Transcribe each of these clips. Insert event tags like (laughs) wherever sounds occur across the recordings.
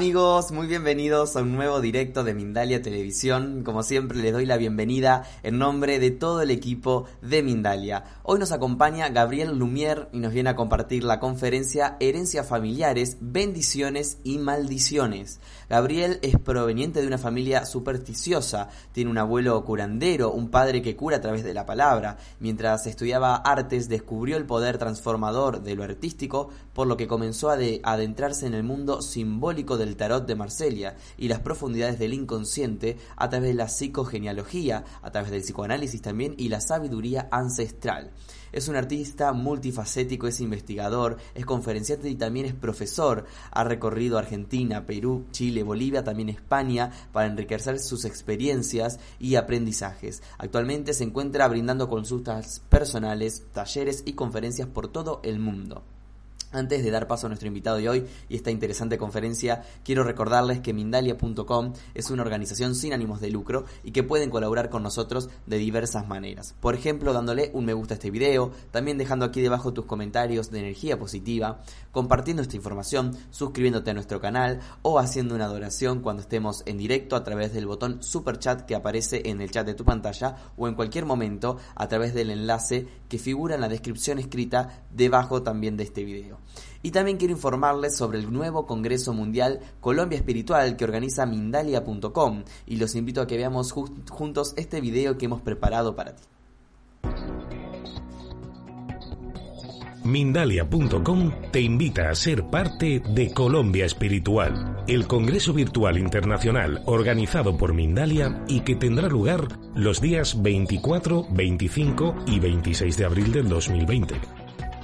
cbp.gov/careers. Muy bienvenidos a un nuevo directo de Mindalia Televisión. Como siempre, les doy la bienvenida en nombre de todo el equipo de Mindalia. Hoy nos acompaña Gabriel Lumier y nos viene a compartir la conferencia Herencias Familiares, Bendiciones y Maldiciones. Gabriel es proveniente de una familia supersticiosa, tiene un abuelo curandero, un padre que cura a través de la palabra. Mientras estudiaba artes, descubrió el poder transformador de lo artístico, por lo que comenzó a adentrarse en el mundo simbólico del tarot de Marselia y las profundidades del inconsciente a través de la psicogenealogía, a través del psicoanálisis también y la sabiduría ancestral. Es un artista multifacético, es investigador, es conferenciante y también es profesor. Ha recorrido Argentina, Perú, Chile, Bolivia, también España para enriquecer sus experiencias y aprendizajes. Actualmente se encuentra brindando consultas personales, talleres y conferencias por todo el mundo. Antes de dar paso a nuestro invitado de hoy y esta interesante conferencia, quiero recordarles que Mindalia.com es una organización sin ánimos de lucro y que pueden colaborar con nosotros de diversas maneras. Por ejemplo, dándole un me gusta a este video, también dejando aquí debajo tus comentarios de energía positiva, compartiendo esta información, suscribiéndote a nuestro canal o haciendo una adoración cuando estemos en directo a través del botón super chat que aparece en el chat de tu pantalla o en cualquier momento a través del enlace que figura en la descripción escrita debajo también de este video. Y también quiero informarles sobre el nuevo Congreso Mundial Colombia Espiritual que organiza Mindalia.com y los invito a que veamos juntos este video que hemos preparado para ti. Mindalia.com te invita a ser parte de Colombia Espiritual, el Congreso Virtual Internacional organizado por Mindalia y que tendrá lugar los días 24, 25 y 26 de abril del 2020.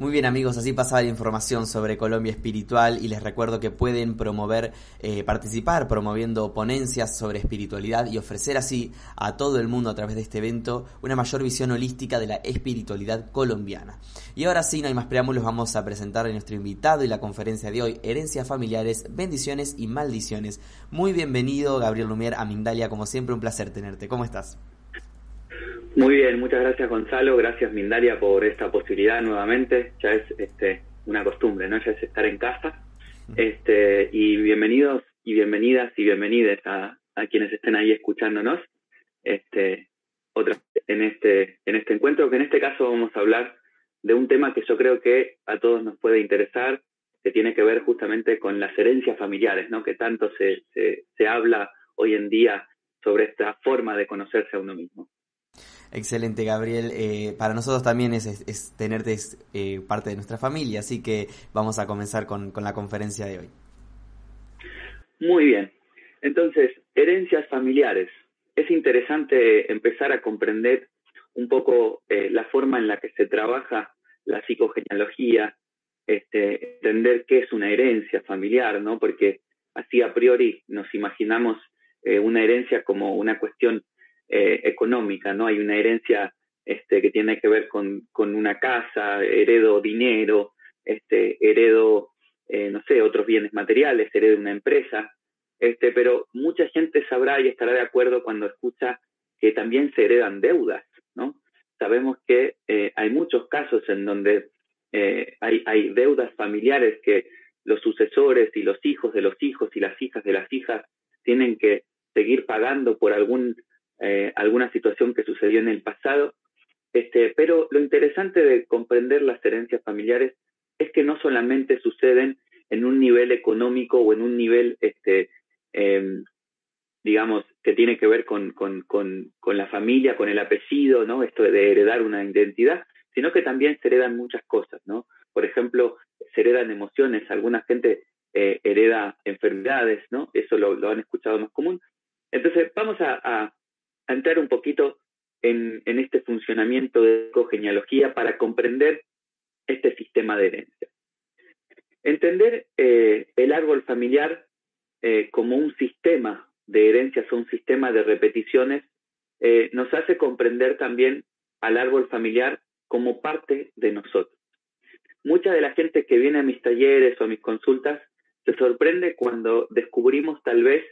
Muy bien amigos, así pasaba la información sobre Colombia Espiritual y les recuerdo que pueden promover, eh, participar promoviendo ponencias sobre espiritualidad y ofrecer así a todo el mundo a través de este evento una mayor visión holística de la espiritualidad colombiana. Y ahora sí, no hay más preámbulos, vamos a presentar a nuestro invitado y la conferencia de hoy, Herencias Familiares, Bendiciones y Maldiciones. Muy bienvenido Gabriel Lumier a Mindalia, como siempre un placer tenerte. ¿Cómo estás? Muy bien, muchas gracias Gonzalo, gracias Mindalia por esta posibilidad nuevamente. Ya es este, una costumbre, ¿no? Ya es estar en casa. Este, y bienvenidos y bienvenidas y bienvenidas a, quienes estén ahí escuchándonos. Este, otra en este en este encuentro que en este caso vamos a hablar de un tema que yo creo que a todos nos puede interesar, que tiene que ver justamente con las herencias familiares, ¿no? Que tanto se, se, se habla hoy en día sobre esta forma de conocerse a uno mismo. Excelente, Gabriel. Eh, para nosotros también es, tenerte eh, parte de nuestra familia, así que vamos a comenzar con, la conferencia de hoy. Muy bien. Entonces, herencias familiares. Es interesante empezar a comprender un poco eh, la forma en la que se trabaja la psicogenealogía, este, entender qué es una herencia familiar, ¿no? Porque así a priori nos imaginamos una herencia como una cuestión eh, económica, ¿no? Hay una herencia este, que tiene que ver con, una casa, heredo dinero, este, heredo, eh, no sé, otros bienes materiales, heredo una empresa, este, pero mucha gente sabrá y estará de acuerdo cuando escucha que también se heredan deudas, ¿no? Sabemos que eh, hay muchos casos en donde hay, hay deudas familiares que los sucesores y los hijos de los hijos y las hijas de las hijas tienen que seguir pagando por algún eh, alguna situación que sucedió en el pasado. Este, pero lo interesante de comprender las herencias familiares es que no solamente suceden en un nivel económico o en un nivel, este, em, digamos, que tiene que ver con, con, con, con, la familia, con el apellido, ¿no? Esto de heredar una identidad, sino que también se heredan muchas cosas, ¿no? Por ejemplo, se heredan emociones, alguna gente eh, hereda enfermedades, ¿no? Eso lo, lo, han escuchado más común. Entonces, vamos a, entrar un poquito en, este funcionamiento de cogenealogía para comprender este sistema de herencia. Entender eh, el árbol familiar eh, como un sistema de herencias o un sistema de repeticiones eh, nos hace comprender también al árbol familiar como parte de nosotros. Mucha de la gente que viene a mis talleres o a mis consultas se sorprende cuando descubrimos tal vez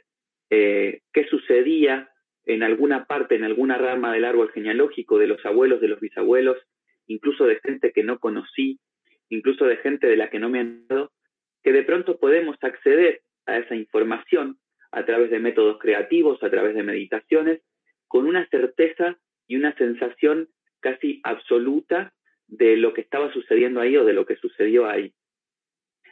qué sucedía en alguna parte, en alguna rama del árbol genealógico de los abuelos, de los bisabuelos, incluso de gente que no conocí, incluso de gente de la que no me han dado, que de pronto podemos acceder a esa información a través de métodos creativos, a través de meditaciones, con una certeza y una sensación casi absoluta de lo que estaba sucediendo ahí o de lo que sucedió ahí.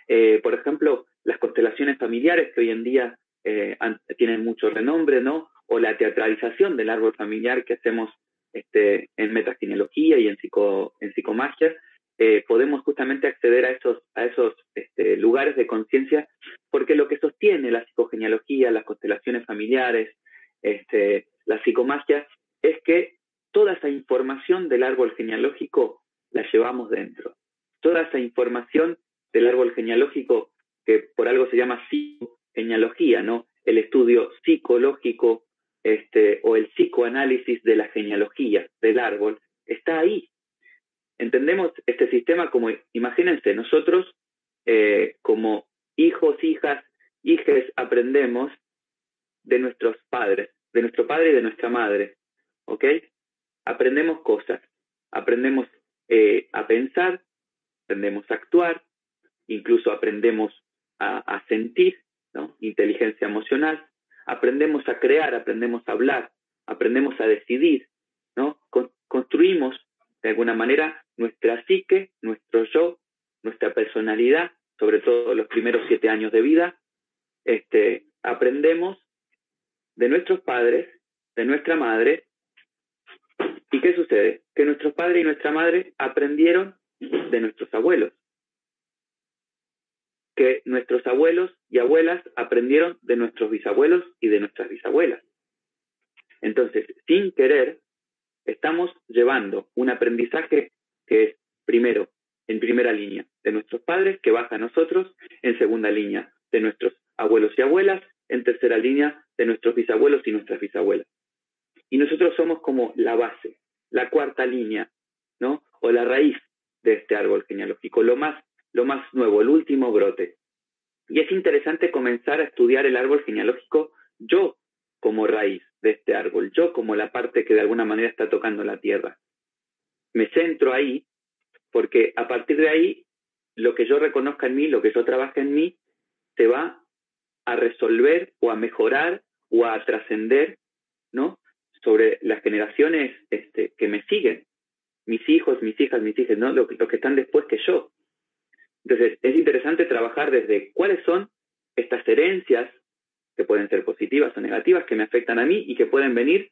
Eh, por ejemplo, las constelaciones familiares que hoy en día eh, tienen mucho renombre, ¿no? O la teatralización del árbol familiar que hacemos este, en metagenealogía y en, psico, en psicomagia, eh, podemos justamente acceder a esos, a esos este, lugares de conciencia, porque lo que sostiene la psicogenealogía, las constelaciones familiares, este, la psicomagia, es que toda esa información del árbol genealógico la llevamos dentro. Toda esa información del árbol genealógico, que por algo se llama psicogenealogía, ¿no? El estudio psicológico este, o el psicoanálisis de la del árbol, está ahí. Entendemos este sistema como, imagínense, nosotros eh, como hijos, hijas, hijes, aprendemos de nuestros padres, de nuestro padre y de nuestra madre, ¿ok? Aprendemos cosas, aprendemos eh, a pensar, aprendemos a actuar, incluso aprendemos a, a sentir, ¿no? Inteligencia emocional, aprendemos a crear, aprendemos a hablar, aprendemos a decidir. Construimos de alguna manera nuestra psique, nuestro yo, nuestra personalidad, sobre todo los primeros siete años de vida, este, aprendemos de nuestros padres, de nuestra madre, ¿y qué sucede? Que nuestros padres y nuestra madre aprendieron de nuestros abuelos, que nuestros abuelos y abuelas aprendieron de nuestros bisabuelos y de nuestras bisabuelas. Entonces, sin querer, estamos llevando un aprendizaje que es, primero, en primera línea, de nuestros padres, que baja a nosotros, en segunda línea, de nuestros abuelos y abuelas, en tercera línea, de nuestros bisabuelos y nuestras bisabuelas. Y nosotros somos como la base, la cuarta línea, ¿no? O la raíz de este árbol genealógico, lo más lo más nuevo, el último brote. Y es interesante comenzar a estudiar el árbol genealógico yo como raíz yo como la parte que de alguna manera está tocando la tierra. Me centro ahí porque a partir de ahí lo que yo reconozca en mí, lo que yo trabaje en mí, se va a resolver o a mejorar o a trascender, ¿no? Sobre las generaciones este, que me siguen, mis hijos, mis hijas, mis hijas, ¿no? Los, los que están después que yo. Entonces, es interesante trabajar desde cuáles son estas herencias que pueden ser positivas o negativas, que me afectan a mí y que pueden venir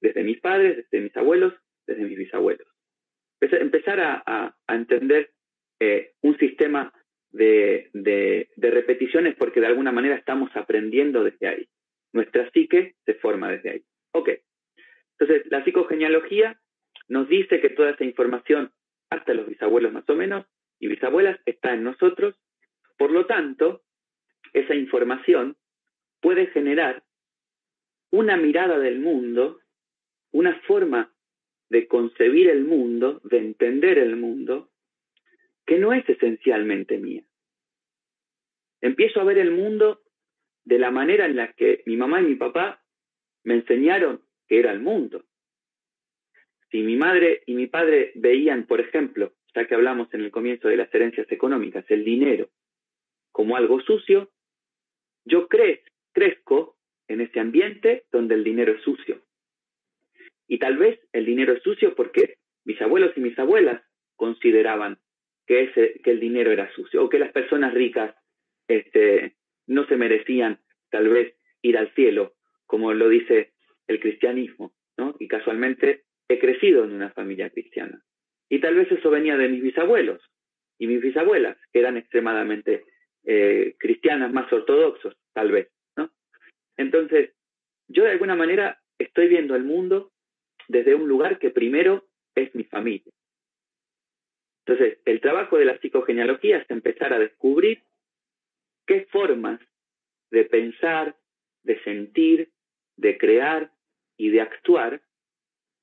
desde mis padres, desde mis abuelos, desde mis bisabuelos. Empezar a, entender eh, un sistema de, repeticiones porque de alguna manera estamos aprendiendo desde ahí. Nuestra psique se forma desde ahí. Ok. Entonces, la psicogenealogía nos dice que toda esa información, hasta los bisabuelos más o menos, y bisabuelas, está en nosotros. Por lo tanto, esa información puede generar una mirada del mundo, una forma de concebir el mundo, de entender el mundo, que no es esencialmente mía. Empiezo a ver el mundo de la manera en la que mi mamá y mi papá me enseñaron que era el mundo. Si mi madre y mi padre veían, por ejemplo, ya que hablamos en el comienzo de las herencias económicas, el dinero como algo sucio, yo crezco en ese ambiente donde el dinero es sucio. Y tal vez el dinero es sucio porque mis abuelos y mis abuelas consideraban que, ese, que el dinero era sucio o que las personas ricas este, no se merecían tal vez ir al cielo, como lo dice el cristianismo. Y casualmente he crecido en una familia cristiana. Y tal vez eso venía de mis bisabuelos y mis bisabuelas, que eran extremadamente eh, cristianas, más ortodoxos, tal vez. Entonces, yo de alguna manera estoy viendo el mundo desde un lugar que primero es mi familia. Entonces, el trabajo de la psicogenealogía es empezar a descubrir qué formas de pensar, de sentir, de crear y de actuar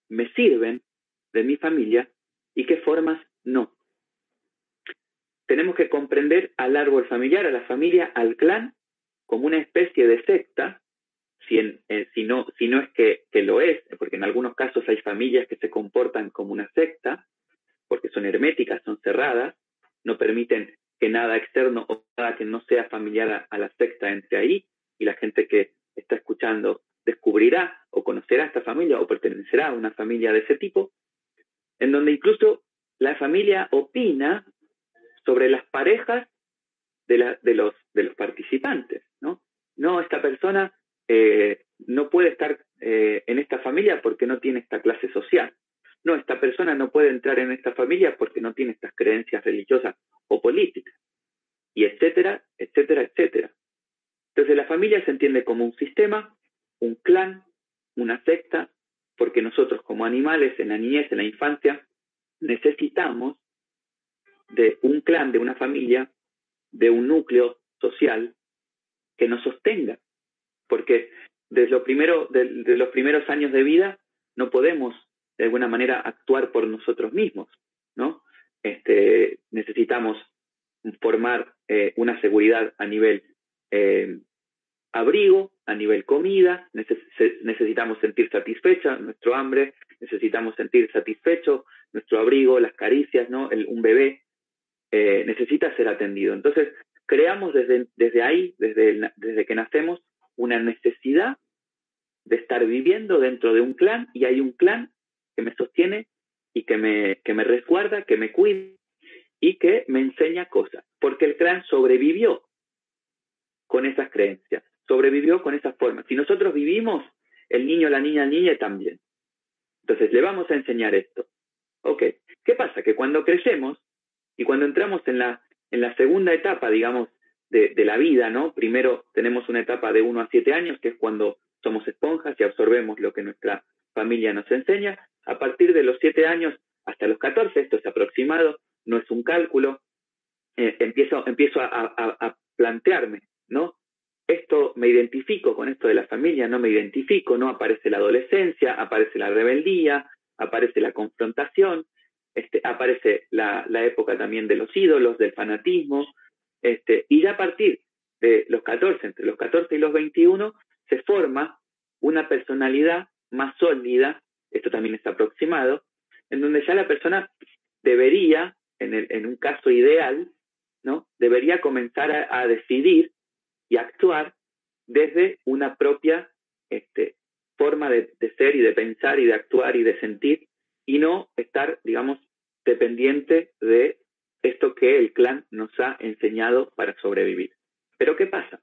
me sirven de mi familia y qué formas no. Tenemos que comprender al árbol familiar, a la familia, al clan, como una especie de secta, si, eh, no, si no, es que, que lo es, porque en algunos casos hay familias que se comportan como una secta, porque son herméticas, son cerradas, no permiten que nada externo o nada que no sea familiar a, la secta entre ahí, y la gente que está escuchando descubrirá o conocerá esta familia o pertenecerá a una familia de ese tipo, en donde incluso la familia opina sobre las parejas de, de, los, de los participantes, ¿no? No, esta persona eh, no puede estar eh, en esta familia porque no tiene esta clase social. No, esta persona no puede entrar en esta familia porque no tiene estas creencias religiosas o políticas. Y etcétera, etcétera, etcétera. Entonces la familia se entiende como un sistema, un clan, una secta, porque nosotros como animales en la niñez, en la infancia, necesitamos de un clan, de una familia, de un núcleo social que nos sostenga, porque desde, lo primero, los primeros años de vida no podemos de alguna manera actuar por nosotros mismos, ¿no? Este, necesitamos formar eh, una seguridad a nivel eh, abrigo, a nivel comida, necesitamos sentir satisfecha nuestro hambre, necesitamos sentir satisfecho nuestro abrigo, las caricias, ¿no? un bebé eh, necesita ser atendido. Entonces, creamos desde, desde ahí, desde, desde que nacemos, una necesidad de estar viviendo dentro de un clan y hay un clan que me sostiene y que me, que me resguarda, que me cuida y que me enseña cosas, porque el clan sobrevivió con esas creencias, sobrevivió con esas formas. Si nosotros vivimos, el niño, la niña, el niño también. Entonces le vamos a enseñar esto. Ok, ¿qué pasa? Que cuando crecemos y cuando entramos en la, en la segunda etapa, digamos, de, la vida, ¿no? Primero tenemos una etapa de 1 a 7 años, que es cuando somos esponjas y absorbemos lo que nuestra familia nos enseña. A partir de los 7 años hasta los 14, esto es aproximado, no es un cálculo, eh, empiezo, empiezo a, a, plantearme, ¿no? Esto me identifico con esto de la familia, no me identifico, no aparece la adolescencia, aparece la rebeldía, aparece la confrontación, este, aparece la, la época también de los ídolos, del fanatismo, este, y ya a partir de los 14, entre los 14 y los 21, se forma una personalidad más sólida, esto también está aproximado, en donde ya la persona debería, en, el, en un caso ideal, ¿no? debería comenzar a, decidir y actuar desde una propia este, forma de, ser y de pensar y de actuar y de sentir, y no estar, digamos, dependiente de esto que el clan nos ha enseñado para sobrevivir. Pero ¿qué pasa?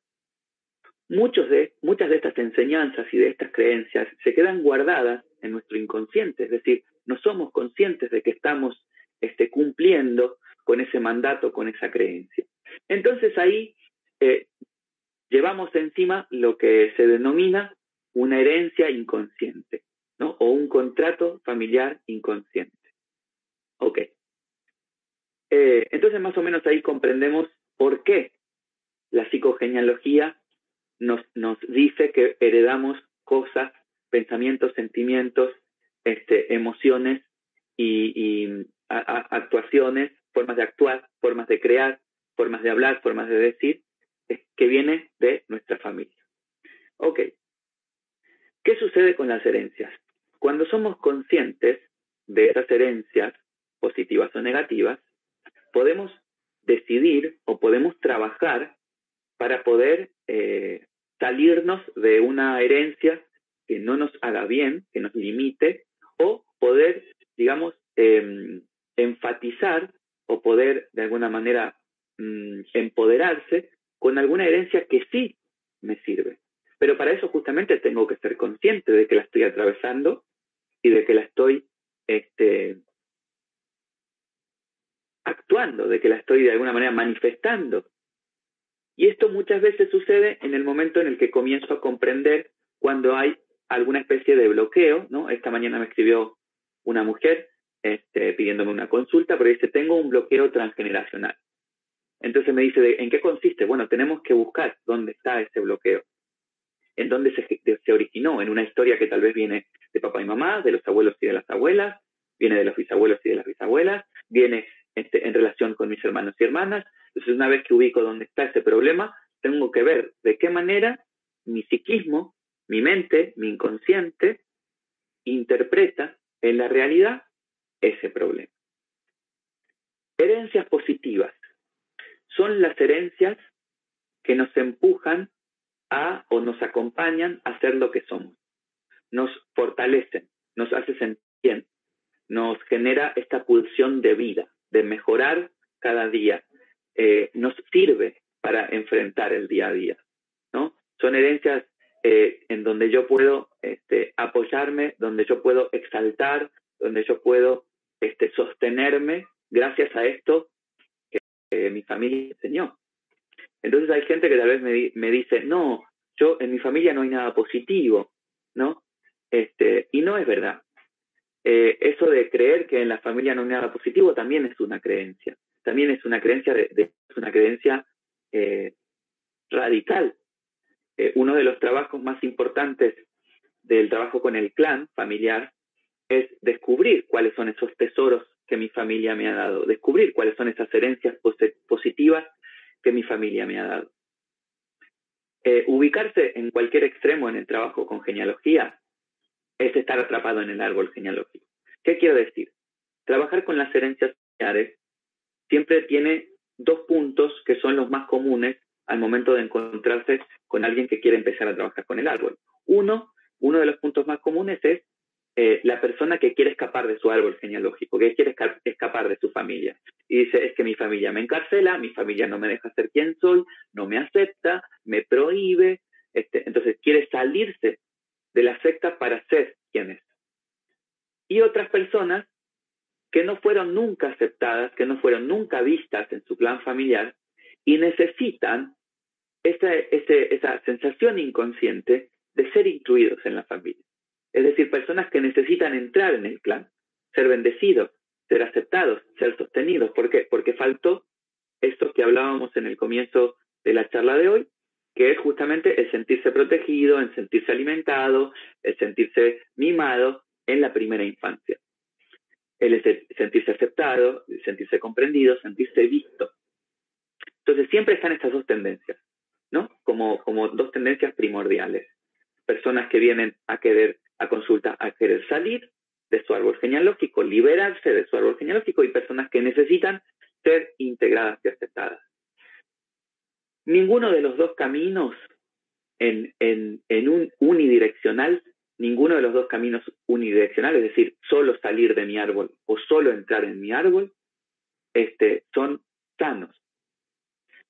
muchas de estas enseñanzas y de estas creencias se quedan guardadas en nuestro inconsciente, es decir, no somos conscientes de que estamos este, cumpliendo con ese mandato, con esa creencia. Entonces ahí eh, llevamos encima lo que se denomina una herencia inconsciente, ¿no? O un contrato familiar inconsciente. Ok. Eh, entonces más o menos ahí comprendemos por qué la psicogenealogía nos, nos dice que heredamos cosas, pensamientos, sentimientos, este, emociones y, actuaciones, formas de actuar, formas de crear, formas de hablar, formas de decir, que viene de nuestra familia. Ok. ¿Qué sucede con las herencias? Cuando somos conscientes de esas herencias, positivas o negativas, podemos decidir o podemos trabajar para poder eh, salirnos de una herencia que no nos haga bien, que nos limite, o poder, digamos, em, enfatizar o poder de alguna manera mm, empoderarse con alguna herencia que sí me sirve. Pero para eso justamente tengo que ser consciente de que la estoy atravesando y de que la estoy este, actuando, de que la estoy de alguna manera manifestando. Y esto muchas veces sucede en el momento en el que comienzo a comprender cuando hay alguna especie de bloqueo, ¿no? Esta mañana me escribió una mujer este, pidiéndome una consulta, pero dice, tengo un bloqueo transgeneracional. Entonces me dice, ¿en qué consiste? Bueno, tenemos que buscar dónde está ese bloqueo, en dónde se, se originó, en una historia que tal vez viene de papá y mamá, de los abuelos y de las abuelas, viene de los bisabuelos y de las bisabuelas, viene este, en relación con mis hermanos y hermanas. Entonces, una vez que ubico dónde está ese problema, tengo que ver de qué manera mi psiquismo, mi mente, mi inconsciente, interpreta en la realidad ese problema. Herencias positivas son las herencias que nos empujan a o nos acompañan a ser lo que somos. Nos fortalecen, nos hacen sentir bien, nos genera esta pulsión de vida, de mejorar cada día, eh, nos sirve para enfrentar el día a día, ¿no? Son herencias eh, en donde yo puedo este, apoyarme, donde yo puedo exaltar, donde yo puedo este, sostenerme gracias a esto que mi familia enseñó. Entonces hay gente que tal vez me, me, dice, no, yo en mi familia no hay nada positivo, ¿no? Este, y no es verdad. Eh, eso de creer que en la familia no hay nada positivo también es una creencia. También es una creencia, de, una creencia eh, radical. Eh, uno de los trabajos más importantes del trabajo con el clan familiar es descubrir cuáles son esos tesoros que mi familia me ha dado, descubrir cuáles son esas herencias positivas que mi familia me ha dado. ubicarse en cualquier extremo en el trabajo con genealogía es estar atrapado en el árbol genealógico. ¿Qué quiero decir? Trabajar con las herencias familiares siempre tiene dos puntos que son los más comunes al momento de encontrarse con alguien que quiere empezar a trabajar con el árbol. Uno, uno de los puntos más comunes es eh, la persona que quiere escapar de su árbol genealógico, que quiere escapar de su familia. Y dice, es que mi familia me encarcela, mi familia no me deja ser quien soy, no me acepta, me prohíbe. Este, entonces quiere salirse de la secta para ser quien es. Y otras personas que no fueron nunca aceptadas, que no fueron nunca vistas en su clan familiar y necesitan esa, esa sensación inconsciente de ser incluidos en la familia. Es decir, personas que necesitan entrar en el clan, ser bendecidos, ser aceptados, ser sostenidos. ¿Por qué? Porque faltó esto que hablábamos en el comienzo de la charla de hoy, que es justamente el sentirse protegido, el sentirse alimentado, el sentirse mimado en la primera infancia. El sentirse aceptado, el sentirse comprendido, sentirse visto. Entonces siempre están estas dos tendencias, ¿no? Como, como dos tendencias primordiales. Personas que vienen a querer, a consulta, a querer salir de su árbol genealógico, liberarse de su árbol genealógico y personas que necesitan ser integradas y aceptadas. Ninguno de los dos caminos en, un unidireccional, ninguno de los dos caminos unidireccionales, es decir, solo salir de mi árbol o solo entrar en mi árbol, este, son sanos.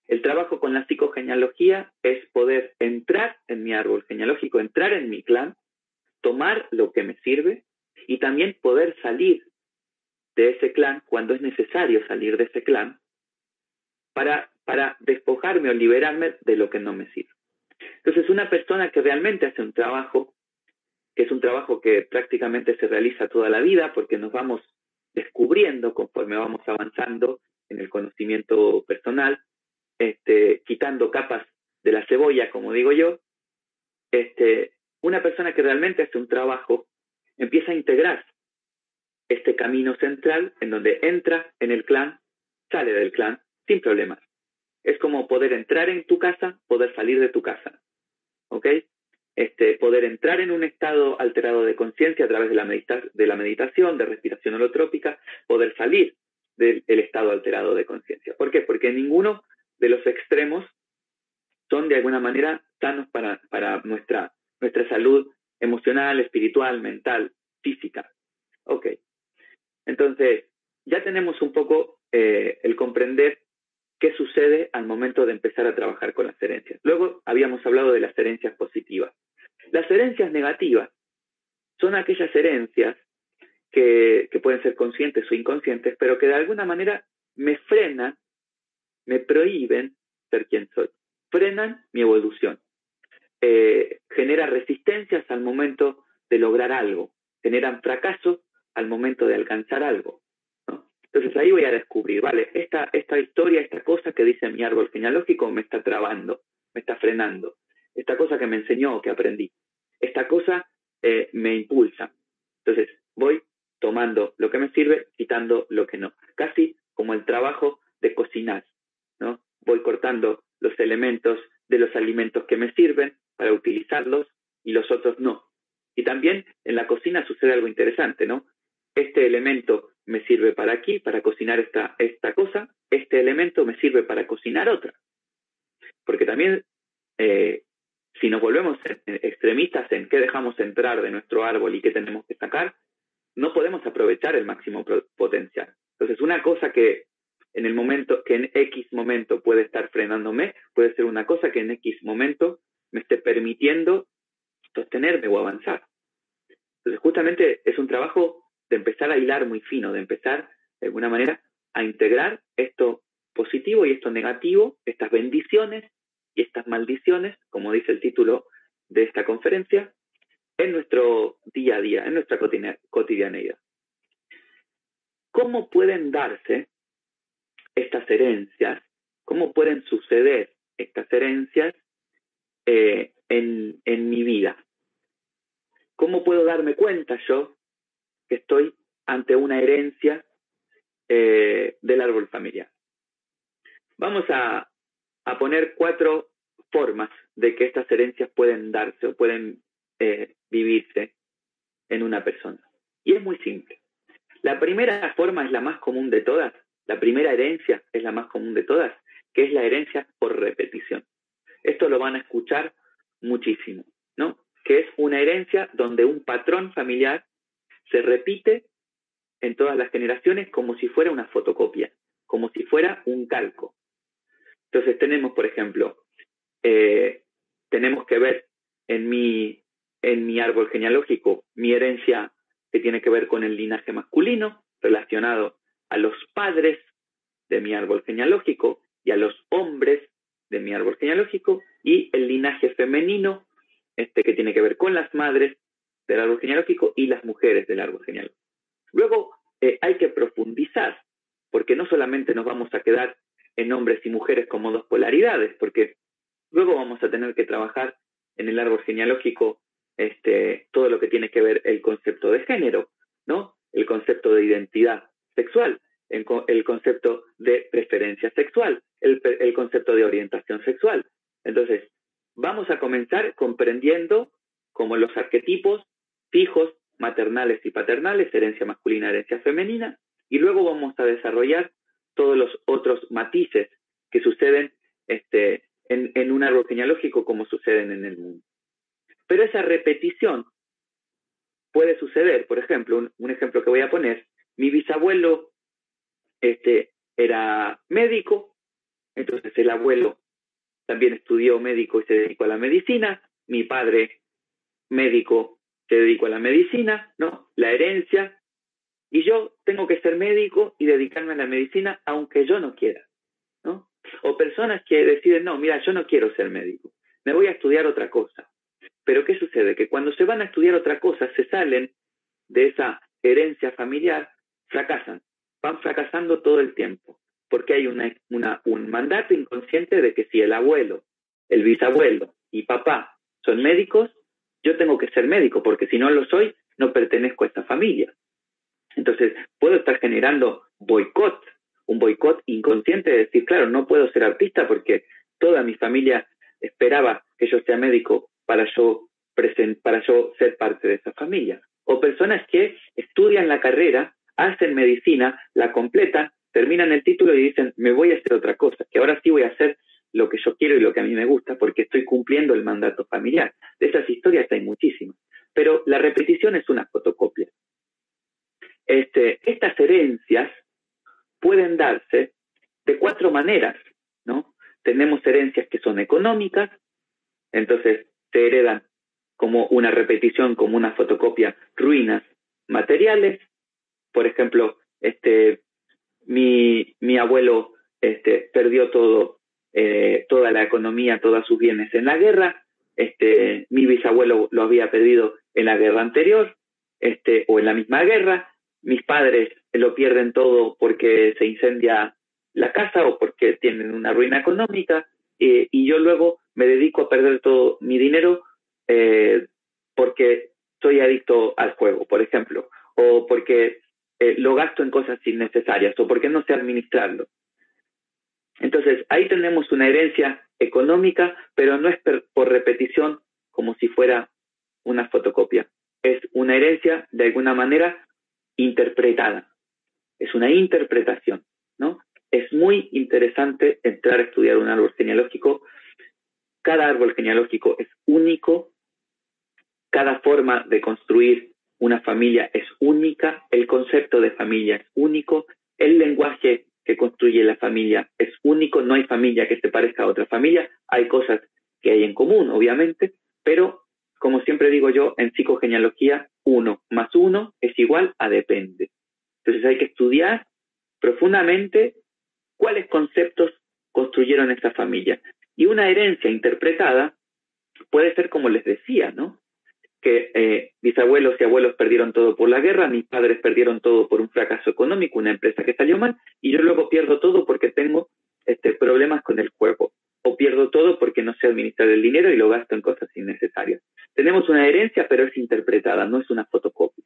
El trabajo con la psicogenealogía es poder entrar en mi árbol genealógico, entrar en mi clan, tomar lo que me sirve y también poder salir de ese clan cuando es necesario salir de ese clan para, despojarme o liberarme de lo que no me sirve. Entonces, una persona que realmente hace un trabajo, que es un trabajo que prácticamente se realiza toda la vida porque nos vamos descubriendo conforme vamos avanzando en el conocimiento personal, este, quitando capas de la cebolla, como digo yo, este, una persona que realmente hace un trabajo empieza a integrar este camino central en donde entra en el clan, sale del clan sin problemas. Es como poder entrar en tu casa, poder salir de tu casa. ¿Ok? Este, poder entrar en un estado alterado de conciencia a través de la, de la meditación, de respiración holotrópica, poder salir del estado alterado de conciencia. ¿Por qué? Porque ninguno de los extremos son de alguna manera sanos para, para nuestra, nuestra salud emocional, espiritual, mental, física. Ok. Entonces, ya tenemos un poco eh, el comprender qué sucede al momento de empezar a trabajar con las herencias. Luego habíamos hablado de las herencias positivas. Las herencias negativas son aquellas herencias que, pueden ser conscientes o inconscientes, pero que de alguna manera me frenan me prohíben ser quien soy, frenan mi evolución, eh, generan resistencias al momento de lograr algo, generan fracaso al momento de alcanzar algo. Entonces ahí voy a descubrir, vale, esta, esta historia, esta cosa que dice mi árbol genealógico me está trabando, me está frenando, esta cosa que me enseñó, que aprendí, esta cosa eh, me impulsa. Entonces voy tomando lo que me sirve, quitando lo que no. Casi como el trabajo de cocinar. ¿no? Voy cortando los elementos de los alimentos que me sirven para utilizarlos y los otros no. Y también en la cocina sucede algo interesante, ¿no? Este elemento me sirve para aquí, para cocinar esta, esta cosa, este elemento me sirve para cocinar otra. Porque también, eh, si nos volvemos extremistas en qué dejamos entrar de nuestro árbol y qué tenemos que sacar, no podemos aprovechar el máximo potencial. Entonces, una cosa que en el momento que en X momento puede estar frenándome, puede ser una cosa que en X momento me esté permitiendo sostenerme o avanzar. Entonces, justamente es un trabajo de empezar a hilar muy fino, de empezar, de alguna manera, a integrar esto positivo y esto negativo, estas bendiciones y estas maldiciones, como dice el título de esta conferencia, en nuestro día a día, en nuestra cotidianeidad. ¿Cómo pueden darse estas herencias, cómo pueden suceder estas herencias eh, en, en mi vida. ¿Cómo puedo darme cuenta yo que estoy ante una herencia eh, del árbol familiar? Vamos a, a, poner cuatro formas de que estas herencias pueden darse o pueden eh, vivirse en una persona. Y es muy simple. La primera forma es la más común de todas, la primera herencia es la más común de todas, que es la herencia por repetición. Esto lo van a escuchar muchísimo, ¿no? Que es una herencia donde un patrón familiar se repite en todas las generaciones como si fuera una fotocopia, como si fuera un calco. Entonces tenemos, por ejemplo, eh, tenemos que ver en mi, en mi árbol genealógico mi herencia que tiene que ver con el linaje masculino, relacionado a los padres de mi árbol genealógico y a los hombres de mi árbol genealógico y el linaje femenino, este que tiene que ver con las madres del árbol genealógico y las mujeres del árbol genealógico. Luego eh, hay que profundizar, porque no solamente nos vamos a quedar en hombres y mujeres como dos polaridades, porque luego vamos a tener que trabajar en el árbol genealógico este, todo lo que tiene que ver el concepto de género, ¿no? El concepto de identidad sexual, el, concepto de preferencia sexual, el, concepto de orientación sexual. Entonces, vamos a comenzar comprendiendo como los arquetipos fijos, maternales y paternales, herencia masculina, herencia femenina, y luego vamos a desarrollar todos los otros matices que suceden este, en, un árbol genealógico como suceden en el mundo. Pero esa repetición puede suceder, por ejemplo, un ejemplo que voy a poner, mi bisabuelo este, era médico, Entonces el abuelo también estudió médico y se dedicó a la medicina, mi padre médico se dedicó a la medicina, ¿no? La herencia, y yo tengo que ser médico y dedicarme a la medicina aunque yo no quiera, ¿no? O personas que deciden, no, mira, yo no quiero ser médico, me voy a estudiar otra cosa. Pero ¿qué sucede? Que cuando se van a estudiar otra cosa, se salen de esa herencia familiar, fracasan, van fracasando todo el tiempo, porque hay una, un mandato inconsciente de que si el abuelo, el bisabuelo y papá son médicos, yo tengo que ser médico, porque si no lo soy, no pertenezco a esta familia. Entonces, puedo estar generando boicot, un boicot inconsciente de decir, claro, no puedo ser artista porque toda mi familia esperaba que yo sea médico para yo, para yo ser parte de esa familia. O personas que estudian la carrera, hacen medicina, la completan, terminan el título y dicen, me voy a hacer otra cosa, que ahora sí voy a hacer lo que yo quiero y lo que a mí me gusta porque estoy cumpliendo el mandato familiar. De esas historias hay muchísimas. Pero la repetición es una fotocopia. Este, estas herencias pueden darse de cuatro maneras, ¿no? Tenemos herencias que son económicas, entonces se heredan como una repetición, como una fotocopia, ruinas materiales. Por ejemplo, este, mi, abuelo este, perdió todo, eh, toda la economía, todos sus bienes en la guerra. Este, mi bisabuelo lo había perdido en la guerra anterior, este, o en la misma guerra mis padres lo pierden todo porque se incendia la casa o porque tienen una ruina económica eh, y yo luego me dedico a perder todo mi dinero eh, porque soy adicto al juego, por ejemplo, o porque eh, lo gasto en cosas innecesarias o porque no sé administrarlo. Entonces, ahí tenemos una herencia económica, pero no es por repetición como si fuera una fotocopia. Es una herencia, de alguna manera, interpretada. Es una interpretación, ¿no? Es muy interesante entrar a estudiar un árbol genealógico. Cada árbol genealógico es único, cada forma de construir una familia es única, el concepto de familia es único, el lenguaje que construye la familia es único, no hay familia que se parezca a otra familia, hay cosas que hay en común, obviamente, pero como siempre digo yo, en psicogenealogía, uno más uno es igual a depende. Entonces hay que estudiar profundamente cuáles conceptos construyeron esta familia. Y una herencia interpretada puede ser como les decía, ¿no? Que eh, mis abuelos y abuelos perdieron todo por la guerra, mis padres perdieron todo por un fracaso económico, una empresa que salió mal, y yo luego pierdo todo porque tengo este, problemas con el juego o pierdo todo porque no sé administrar el dinero y lo gasto en cosas innecesarias. Tenemos una herencia, pero es interpretada, no es una fotocopia.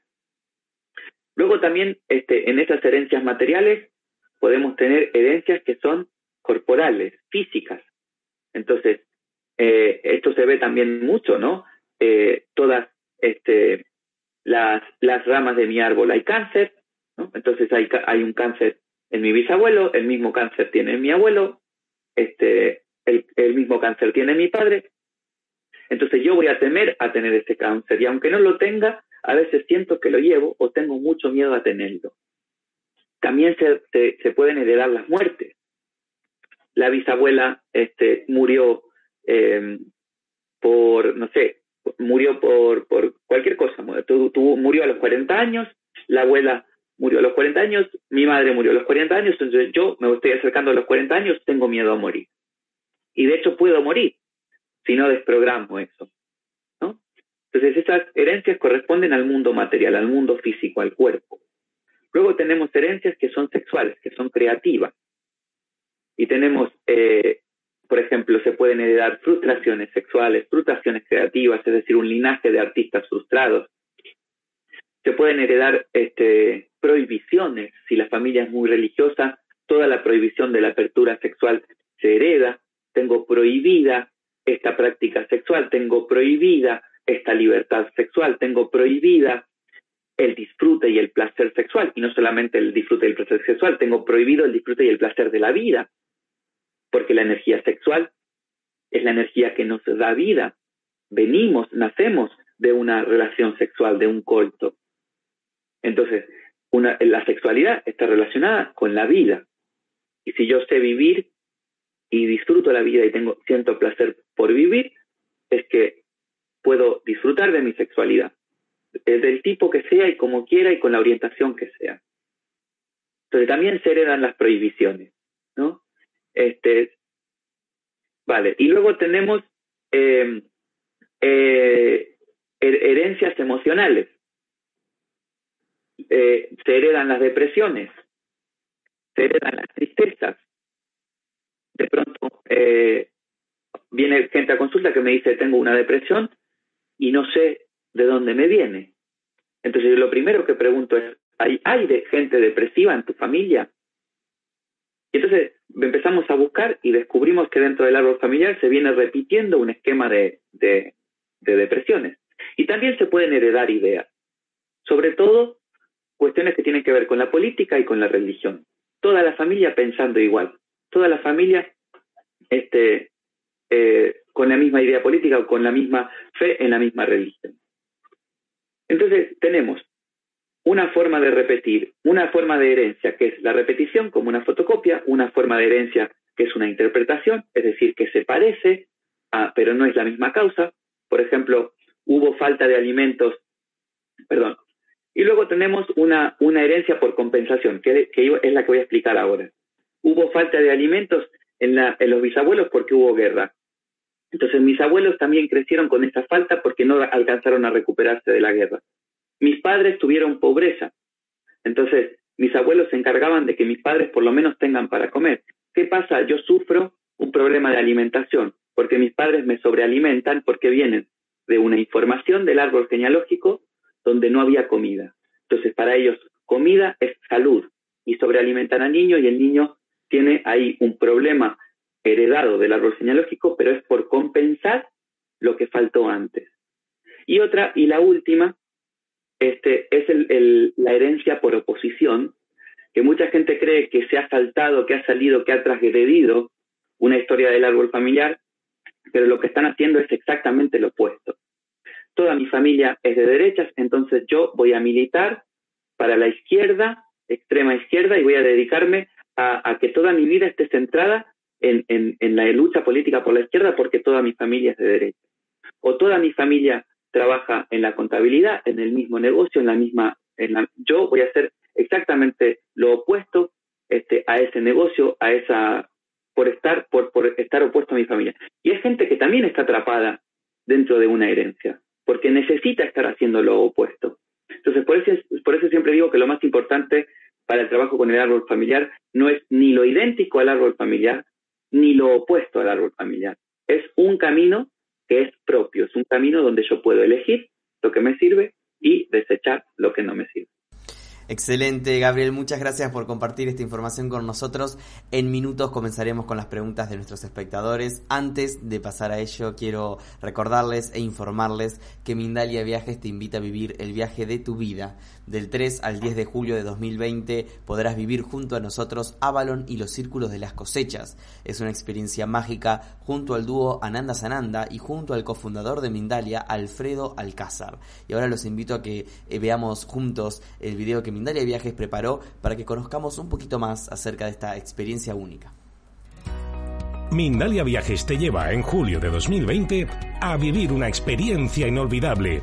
Luego también este, en esas herencias materiales podemos tener herencias que son corporales, físicas. Entonces, eh, esto se ve también mucho, ¿no? Eh, todas este, las, ramas de mi árbol hay cáncer. Entonces hay, un cáncer en mi bisabuelo, el mismo cáncer tiene mi abuelo, este, el, mismo cáncer tiene mi padre, entonces yo voy a temer a tener este cáncer y aunque no lo tenga, a veces siento que lo llevo o tengo mucho miedo a tenerlo. También se, se, pueden heredar las muertes. La bisabuela este, murió em, por, no sé, murió por, por cualquier cosa. murió a los 40 años, la abuela murió a los 40 años, mi madre murió a los 40 años, entonces yo me estoy acercando a los 40 años, tengo miedo a morir. Y de hecho puedo morir si no desprogramo eso. ¿no? Entonces esas herencias corresponden al mundo material, al mundo físico, al cuerpo. Luego tenemos herencias que son sexuales, que son creativas. Y tenemos, eh, por ejemplo, se pueden heredar frustraciones sexuales, frustraciones creativas, es decir, un linaje de artistas frustrados. Se pueden heredar este, prohibiciones. Si la familia es muy religiosa, toda la prohibición de la apertura sexual se hereda tengo prohibida esta práctica sexual, tengo prohibida esta libertad sexual, tengo prohibida el disfrute y el placer sexual, y no solamente el disfrute y el placer sexual, tengo prohibido el disfrute y el placer de la vida, porque la energía sexual es la energía que nos da vida. Venimos, nacemos de una relación sexual, de un colto. Entonces, la sexualidad está relacionada con la vida. Y si yo sé vivir y disfruto la vida y tengo siento placer por vivir, es que puedo disfrutar de mi sexualidad, del tipo que sea y como quiera y con la orientación que sea. Entonces también se heredan las prohibiciones, ¿no? Este, vale, y luego tenemos em, eh, herencias emocionales. Eh, se heredan las depresiones, se heredan las tristezas. De pronto eh, viene gente a consulta que me dice, tengo una depresión y no sé de dónde me viene. Entonces lo primero que pregunto es, ¿hay, ¿hay gente depresiva en tu familia? Y entonces empezamos a buscar y descubrimos que dentro del árbol familiar se viene repitiendo un esquema de, de, de depresiones. Y también se pueden heredar ideas, sobre todo cuestiones que tienen que ver con la política y con la religión. Toda la familia pensando igual, toda la familia este, eh, con la misma idea política o con la misma fe en la misma religión. Entonces tenemos una forma de repetir, una forma de herencia que es la repetición como una fotocopia, una forma de herencia que es una interpretación, es decir, que se parece, pero no es la misma causa. Por ejemplo, hubo falta de alimentos, perdón. Y luego tenemos una, una herencia por compensación, que, es la que voy a explicar ahora. Hubo falta de alimentos en, en los bisabuelos porque hubo guerra. Entonces mis abuelos también crecieron con esa falta porque no alcanzaron a recuperarse de la guerra. Mis padres tuvieron pobreza. Entonces mis abuelos se encargaban de que mis padres por lo menos tengan para comer. ¿Qué pasa? Yo sufro un problema de alimentación porque mis padres me sobrealimentan porque vienen de una información del árbol genealógico donde no había comida. Entonces para ellos comida es salud y sobrealimentan al niño y el niño tiene ahí un problema heredado del árbol genealógico, pero es por compensar lo que faltó antes. Y otra, y la última, este, es la herencia por oposición, que mucha gente cree que se ha saltado, que ha salido, que ha transgredido una historia del árbol familiar, pero lo que están haciendo es exactamente lo opuesto. Toda mi familia es de derechas, entonces yo voy a militar para la izquierda, extrema izquierda, y voy a dedicarme a que toda mi vida esté centrada en, la lucha política por la izquierda porque toda mi familia es de derecha. O toda mi familia trabaja en la contabilidad, en el mismo negocio, en la misma... En yo voy a hacer exactamente lo opuesto este, a ese negocio, a esa por estar por, por estar opuesto a mi familia. Y es gente que también está atrapada dentro de una herencia, porque necesita estar haciendo lo opuesto. Entonces, por eso, por eso siempre digo que lo más importante para el trabajo con el árbol familiar no es ni lo idéntico al árbol familiar, ni lo opuesto al árbol familiar. Es un camino que es propio, es un camino donde yo puedo elegir lo que me sirve y desechar lo que no me sirve. Excelente, Gabriel. Muchas gracias por compartir esta información con nosotros. En minutos comenzaremos con las preguntas de nuestros espectadores. Antes de pasar a ello, quiero recordarles e informarles que Mindalia Viajes te invita a vivir el viaje de tu vida. Del 3 al 10 de julio de 2020 podrás vivir junto a nosotros Avalon y los Círculos de las Cosechas. Es una experiencia mágica junto al dúo Ananda Sananda y junto al cofundador de Mindalia, Alfredo Alcázar. Y ahora los invito a que eh, veamos juntos el video que Mindalia Viajes preparó para que conozcamos un poquito más acerca de esta experiencia única. Mindalia Viajes te lleva en julio de 2020 a vivir una experiencia inolvidable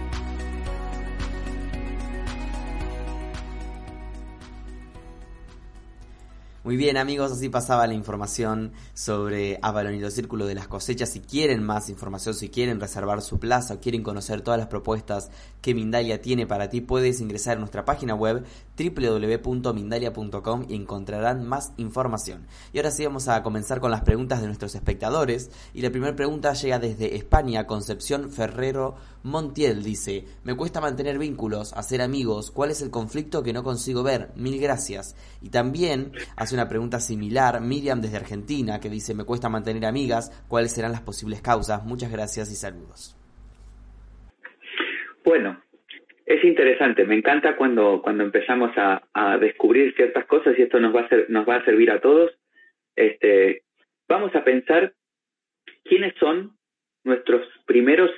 Muy bien amigos, así pasaba la información sobre Avalon y los círculos de las cosechas. Si quieren más información, si quieren reservar su plaza o quieren conocer todas las propuestas que Mindalia tiene para ti, puedes ingresar a nuestra página web www.mindalia.com y encontrarán más información. Y ahora sí vamos a comenzar con las preguntas de nuestros espectadores. Y la primera pregunta llega desde España, Concepción Ferrero Montiel dice, me cuesta mantener vínculos, hacer amigos, ¿cuál es el conflicto que no consigo ver? Mil gracias. Y también a hace una pregunta similar Miriam desde Argentina, que dice, me cuesta mantener amigas, ¿cuáles serán las posibles causas? Muchas gracias y saludos. Bueno, es interesante, me encanta cuando, cuando empezamos a, descubrir ciertas cosas y esto nos va a, ser, nos va a servir a todos. Este, vamos a pensar quiénes son nuestros primeros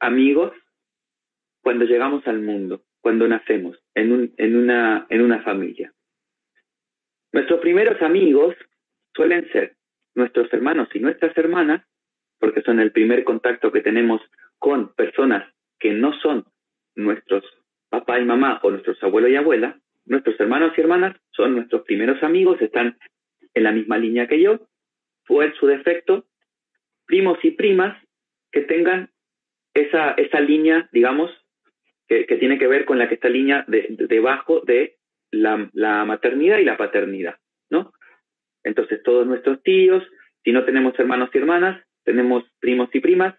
amigos cuando llegamos al mundo, cuando nacemos en, un, en, una, en una familia. Nuestros primeros amigos suelen ser nuestros hermanos y nuestras hermanas, porque son el primer contacto que tenemos con personas que no son nuestros papá y mamá o nuestros abuelos y abuelas, nuestros hermanos y hermanas son nuestros primeros amigos, están en la misma línea que yo, o en su defecto, primos y primas que tengan esa, esa línea, digamos, que, tiene que ver con la que está línea debajo de, la, maternidad y la paternidad, ¿no? Entonces todos nuestros tíos, si no tenemos hermanos y hermanas, tenemos primos y primas,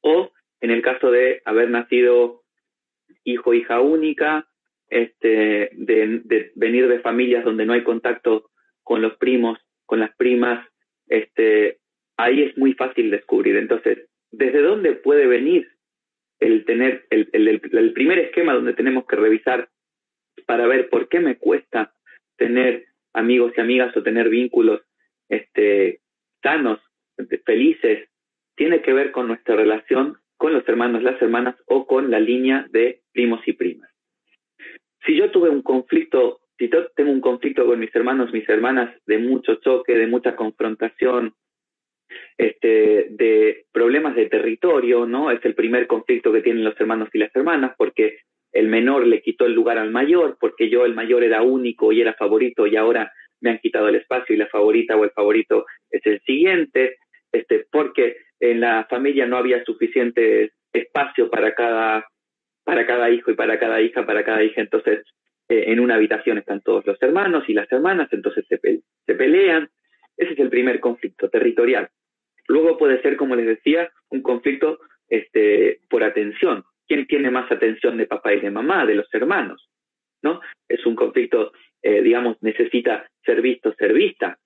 o en el caso de haber nacido hijo, hija única, este, de, venir de familias donde no hay contacto con los primos, con las primas, este, ahí es muy fácil descubrir. Entonces, ¿desde dónde puede venir el tener el, el, primer esquema donde tenemos que revisar para ver por qué me cuesta tener amigos y amigas o tener vínculos este, sanos, felices, tiene que ver con nuestra relación con los hermanos, las hermanas o con la línea de primos y primas. Si yo tuve un conflicto, si yo tengo un conflicto con mis hermanos, mis hermanas, de mucho choque, de mucha confrontación, este, de problemas de territorio, ¿no? Es el primer conflicto que tienen los hermanos y las hermanas, porque el menor le quitó el lugar al mayor, porque yo el mayor era único y era favorito y ahora me han quitado el espacio y la favorita o el favorito es el siguiente, este, porque en la familia no había suficiente espacio para cada, para cada hijo y para cada hija, para cada hija, entonces eh, en una habitación están todos los hermanos y las hermanas, entonces se, se pelean. Ese es el primer conflicto territorial. Luego puede ser, como les decía, un conflicto este, por atención. ¿Quién tiene más atención de papá y de mamá, de los hermanos? ¿No? Es un conflicto, eh, digamos, necesita ser visto, ser vista.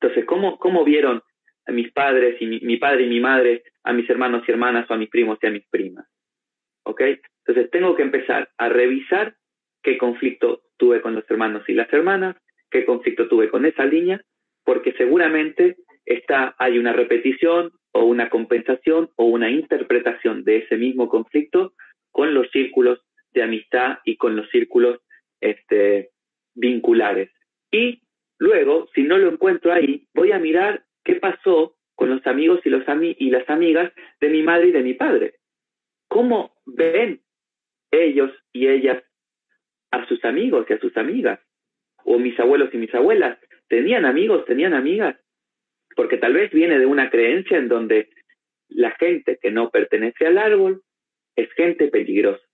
Entonces, ¿cómo, cómo vieron a mis padres y mi, padre y mi madre, a mis hermanos y hermanas o a mis primos y a mis primas. ¿Ok? Entonces tengo que empezar a revisar qué conflicto tuve con los hermanos y las hermanas, qué conflicto tuve con esa línea, porque seguramente está, hay una repetición o una compensación o una interpretación de ese mismo conflicto con los círculos de amistad y con los círculos este, vinculares. Y luego, si no lo encuentro ahí, voy a mirar qué pasó con los amigos y, los y las amigas de mi madre y de mi padre. ¿Cómo ven ellos y ellas a sus amigos y a sus amigas? O mis abuelos y mis abuelas, ¿tenían amigos, tenían amigas? Porque tal vez viene de una creencia en donde la gente que no pertenece al árbol es gente peligrosa.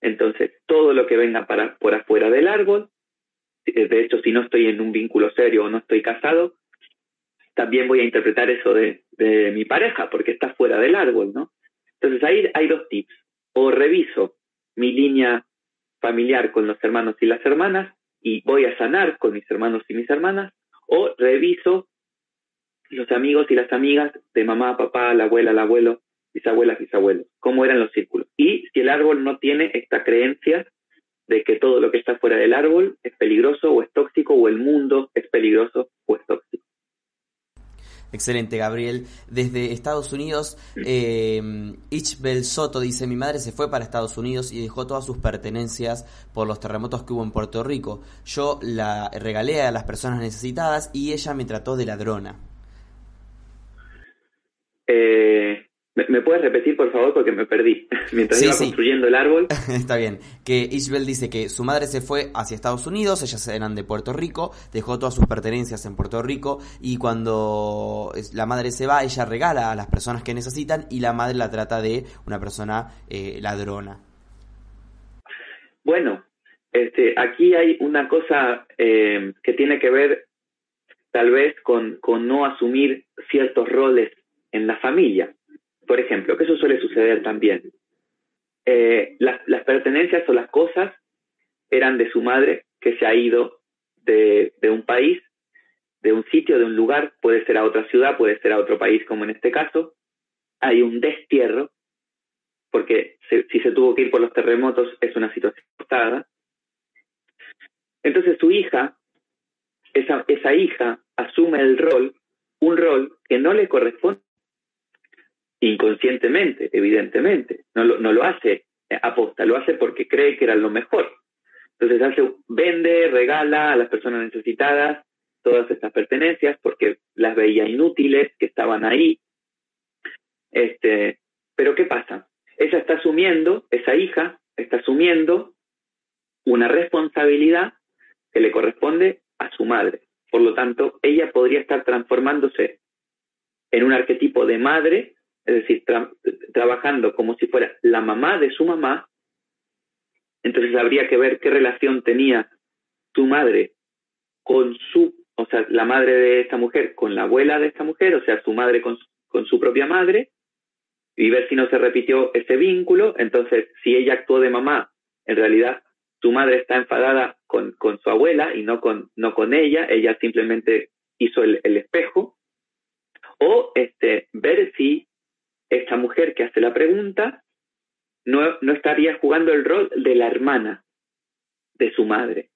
Entonces, todo lo que venga para, por afuera del árbol, de hecho, si no estoy en un vínculo serio o no estoy casado, también voy a interpretar eso de, mi pareja, porque está fuera del árbol, ¿no? Entonces ahí hay dos tips. O reviso mi línea familiar con los hermanos y las hermanas y voy a sanar con mis hermanos y mis hermanas, o reviso los amigos y las amigas de mamá, papá, la abuela, el abuelo, mis abuelas, mis abuelos, cómo eran los círculos. Y si el árbol no tiene esta creencia de que todo lo que está fuera del árbol es peligroso o es tóxico, o el mundo es peligroso o es tóxico. Excelente, Gabriel. Desde Estados Unidos, eh, Ichbel Soto dice, mi madre se fue para Estados Unidos y dejó todas sus pertenencias por los terremotos que hubo en Puerto Rico. Yo la regalé a las personas necesitadas y ella me trató de ladrona. Eh, ¿Me, puedes repetir, por favor? Porque me perdí (laughs) mientras iba construyendo el árbol. (laughs) Está bien. Que Isabel dice que su madre se fue hacia Estados Unidos, ellas eran de Puerto Rico, dejó todas sus pertenencias en Puerto Rico y cuando la madre se va, ella regala a las personas que necesitan y la madre la trata de una persona eh, ladrona. Bueno, este, aquí hay una cosa eh, que tiene que ver tal vez con, con no asumir ciertos roles en la familia. Por ejemplo, que eso suele suceder también. Eh, las, pertenencias o las cosas eran de su madre que se ha ido de, un país, de un sitio, de un lugar, puede ser a otra ciudad, puede ser a otro país, como en este caso, hay un destierro, porque si se tuvo que ir por los terremotos es una situación forzada. Entonces su hija, esa hija, asume el rol, un rol que no le corresponde inconscientemente, evidentemente, no lo, no lo hace aposta, lo hace porque cree que era lo mejor. Entonces hace, vende, regala a las personas necesitadas todas estas pertenencias porque las veía inútiles, que estaban ahí. Este, pero ¿qué pasa? Ella está asumiendo, esa hija está asumiendo una responsabilidad que le corresponde a su madre. Por lo tanto, ella podría estar transformándose en un arquetipo de madre, es decir, trabajando como si fuera la mamá de su mamá. Entonces habría que ver qué relación tenía su madre con su, o sea, la madre de esta mujer con la abuela de esta mujer, o sea, su madre con, con su propia madre, y ver si no se repitió ese vínculo. Entonces, si ella actuó de mamá, en realidad tu madre está enfadada con, con su abuela y no con, no con ella, ella simplemente hizo el, espejo, o este, ver si esta mujer que hace la pregunta no, no estaría jugando el rol de la hermana de su madre.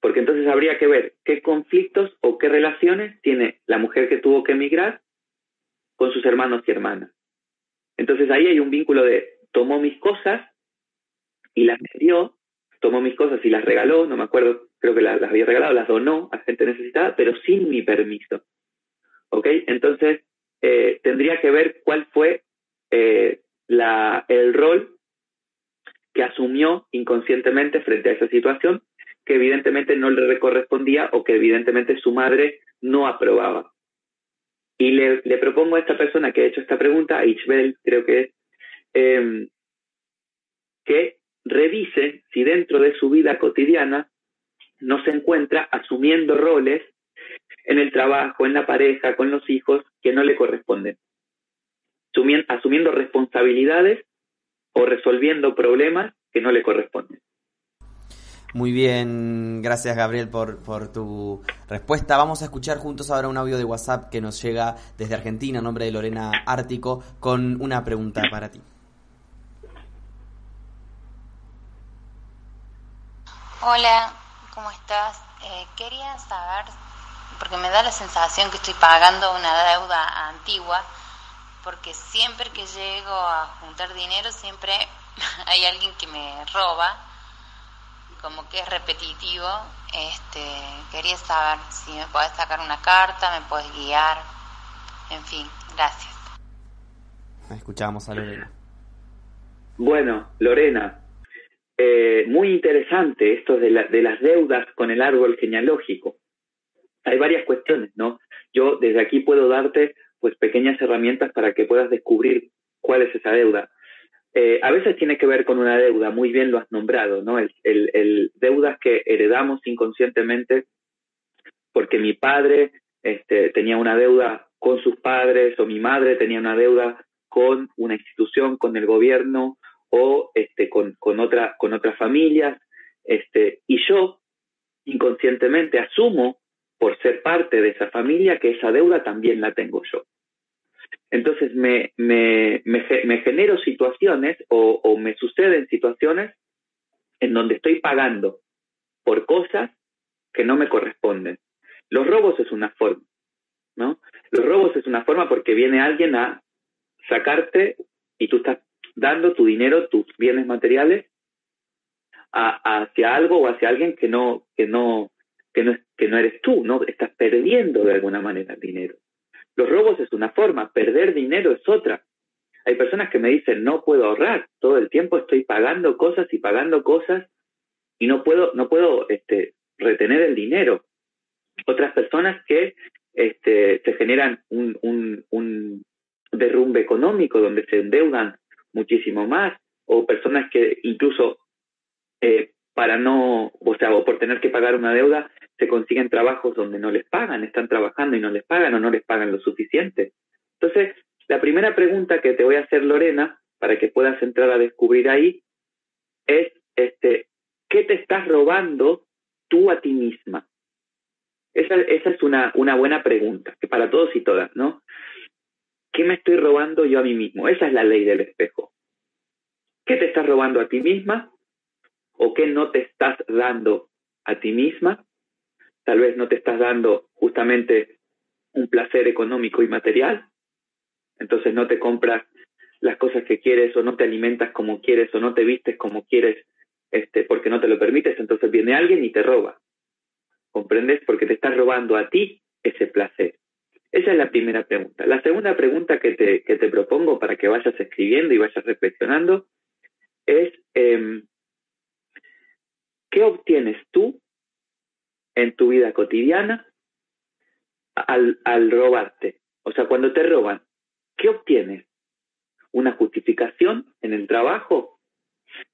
Porque entonces habría que ver qué conflictos o qué relaciones tiene la mujer que tuvo que emigrar con sus hermanos y hermanas. Entonces ahí hay un vínculo de tomó mis cosas y las dio tomó mis cosas y las regaló, no me acuerdo, creo que las, había regalado, las donó a gente necesitada, pero sin mi permiso. ¿Ok? Entonces, eh, tendría que ver cuál fue eh, el rol que asumió inconscientemente frente a esa situación, que evidentemente no le correspondía o que evidentemente su madre no aprobaba. Y le, propongo a esta persona que ha hecho esta pregunta, a Ichbel, creo que es, eh, que revise si dentro de su vida cotidiana no se encuentra asumiendo roles en el trabajo, en la pareja, con los hijos que no le corresponden. Asumiendo responsabilidades o resolviendo problemas que no le corresponden. Muy bien, gracias Gabriel por, por, tu respuesta. Vamos a escuchar juntos ahora un audio de WhatsApp que nos llega desde Argentina, en nombre de Lorena Ártico, con una pregunta para ti. Hola, ¿cómo estás? Eh, quería saber, porque me da la sensación que estoy pagando una deuda antigua, porque siempre que llego a juntar dinero, siempre (laughs) hay alguien que me roba, como que es repetitivo. Este, quería saber si me puedes sacar una carta, me puedes guiar, en fin, gracias. Escuchamos a Lorena. Bueno, Lorena, eh, muy interesante esto de, de las deudas con el árbol genealógico. Hay varias cuestiones, ¿no? Yo desde aquí puedo darte pues pequeñas herramientas para que puedas descubrir cuál es esa deuda. Eh, a veces tiene que ver con una deuda, muy bien lo has nombrado, ¿no? El, el, deudas que heredamos inconscientemente porque mi padre este, tenía una deuda con sus padres o mi madre tenía una deuda con una institución, con el gobierno o este, con, con, otra, con otras familias, este, y yo inconscientemente asumo por ser parte de esa familia que esa deuda también la tengo yo. Entonces me, me, me, genero situaciones o, o, me suceden situaciones en donde estoy pagando por cosas que no me corresponden. Los robos es una forma, ¿no? Los robos es una forma porque viene alguien a sacarte y tú estás dando tu dinero, tus bienes materiales hacia algo o hacia alguien que no, que no, que no, que no eres tú, ¿no? Estás perdiendo de alguna manera el dinero. Los robos es una forma, perder dinero es otra. Hay personas que me dicen, no puedo ahorrar, todo el tiempo estoy pagando cosas y pagando cosas y no puedo, no puedo este, retener el dinero. Otras personas que este, se generan un derrumbe económico donde se endeudan muchísimo más, o personas que incluso eh, para no, o sea, o por tener que pagar una deuda, se consiguen trabajos donde no les pagan, están trabajando y no les pagan o no les pagan lo suficiente. Entonces, la primera pregunta que te voy a hacer, Lorena, para que puedas entrar a descubrir ahí, es, este, ¿qué te estás robando tú a ti misma? Esa, esa es una, una buena pregunta, que para todos y todas, ¿no? ¿Qué me estoy robando yo a mí mismo? Esa es la ley del espejo. ¿Qué te estás robando a ti misma? ¿O qué no te estás dando a ti misma? Tal vez no te estás dando justamente un placer económico y material. Entonces no te compras las cosas que quieres o no te alimentas como quieres o no te vistes como quieres este, porque no te lo permites. Entonces viene alguien y te roba. ¿Comprendes? Porque te estás robando a ti ese placer. Esa es la primera pregunta. La segunda pregunta que te, que te propongo para que vayas escribiendo y vayas reflexionando es, em, ¿qué obtienes tú en tu vida cotidiana al, al robarte? O sea, cuando te roban, ¿qué obtienes? ¿Una justificación en el trabajo?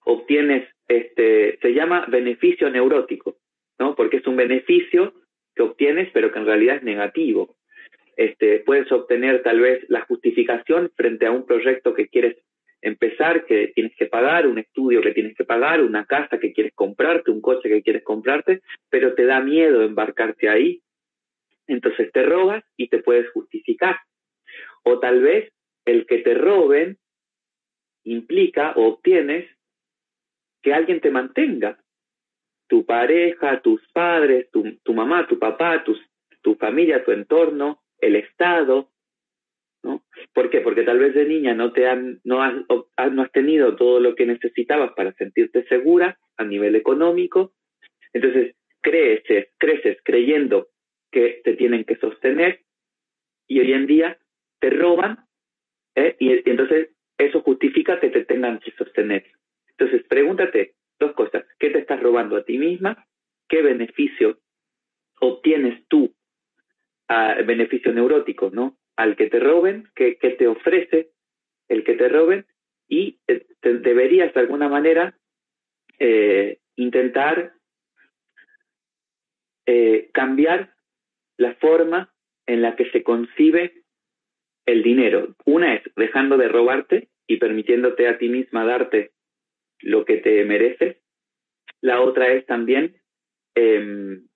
¿Obtienes, este, se llama beneficio neurótico, ¿no? Porque es un beneficio que obtienes, pero que en realidad es negativo. Este, puedes obtener tal vez la justificación frente a un proyecto que quieres empezar, que tienes que pagar, un estudio que tienes que pagar, una casa que quieres comprarte, un coche que quieres comprarte, pero te da miedo embarcarte ahí. Entonces te robas y te puedes justificar. O tal vez el que te roben implica o obtienes que alguien te mantenga. Tu pareja, tus padres, tu, tu mamá, tu papá, tus, tu familia, tu entorno, el Estado, ¿no? ¿Por qué? Porque tal vez de niña no te han, no has, no has tenido todo lo que necesitabas para sentirte segura a nivel económico, entonces creces, creces creyendo que te tienen que sostener y hoy en día te roban ¿eh? y, entonces eso justifica que te tengan que sostener. Entonces pregúntate dos cosas, ¿qué te estás robando a ti misma? ¿Qué beneficio obtienes tú beneficio neurótico, ¿no? Al que te roben, que, te ofrece el que te roben y deberías de alguna manera eh, intentar eh, cambiar la forma en la que se concibe el dinero. Una es dejando de robarte y permitiéndote a ti misma darte lo que te mereces. La otra es también em,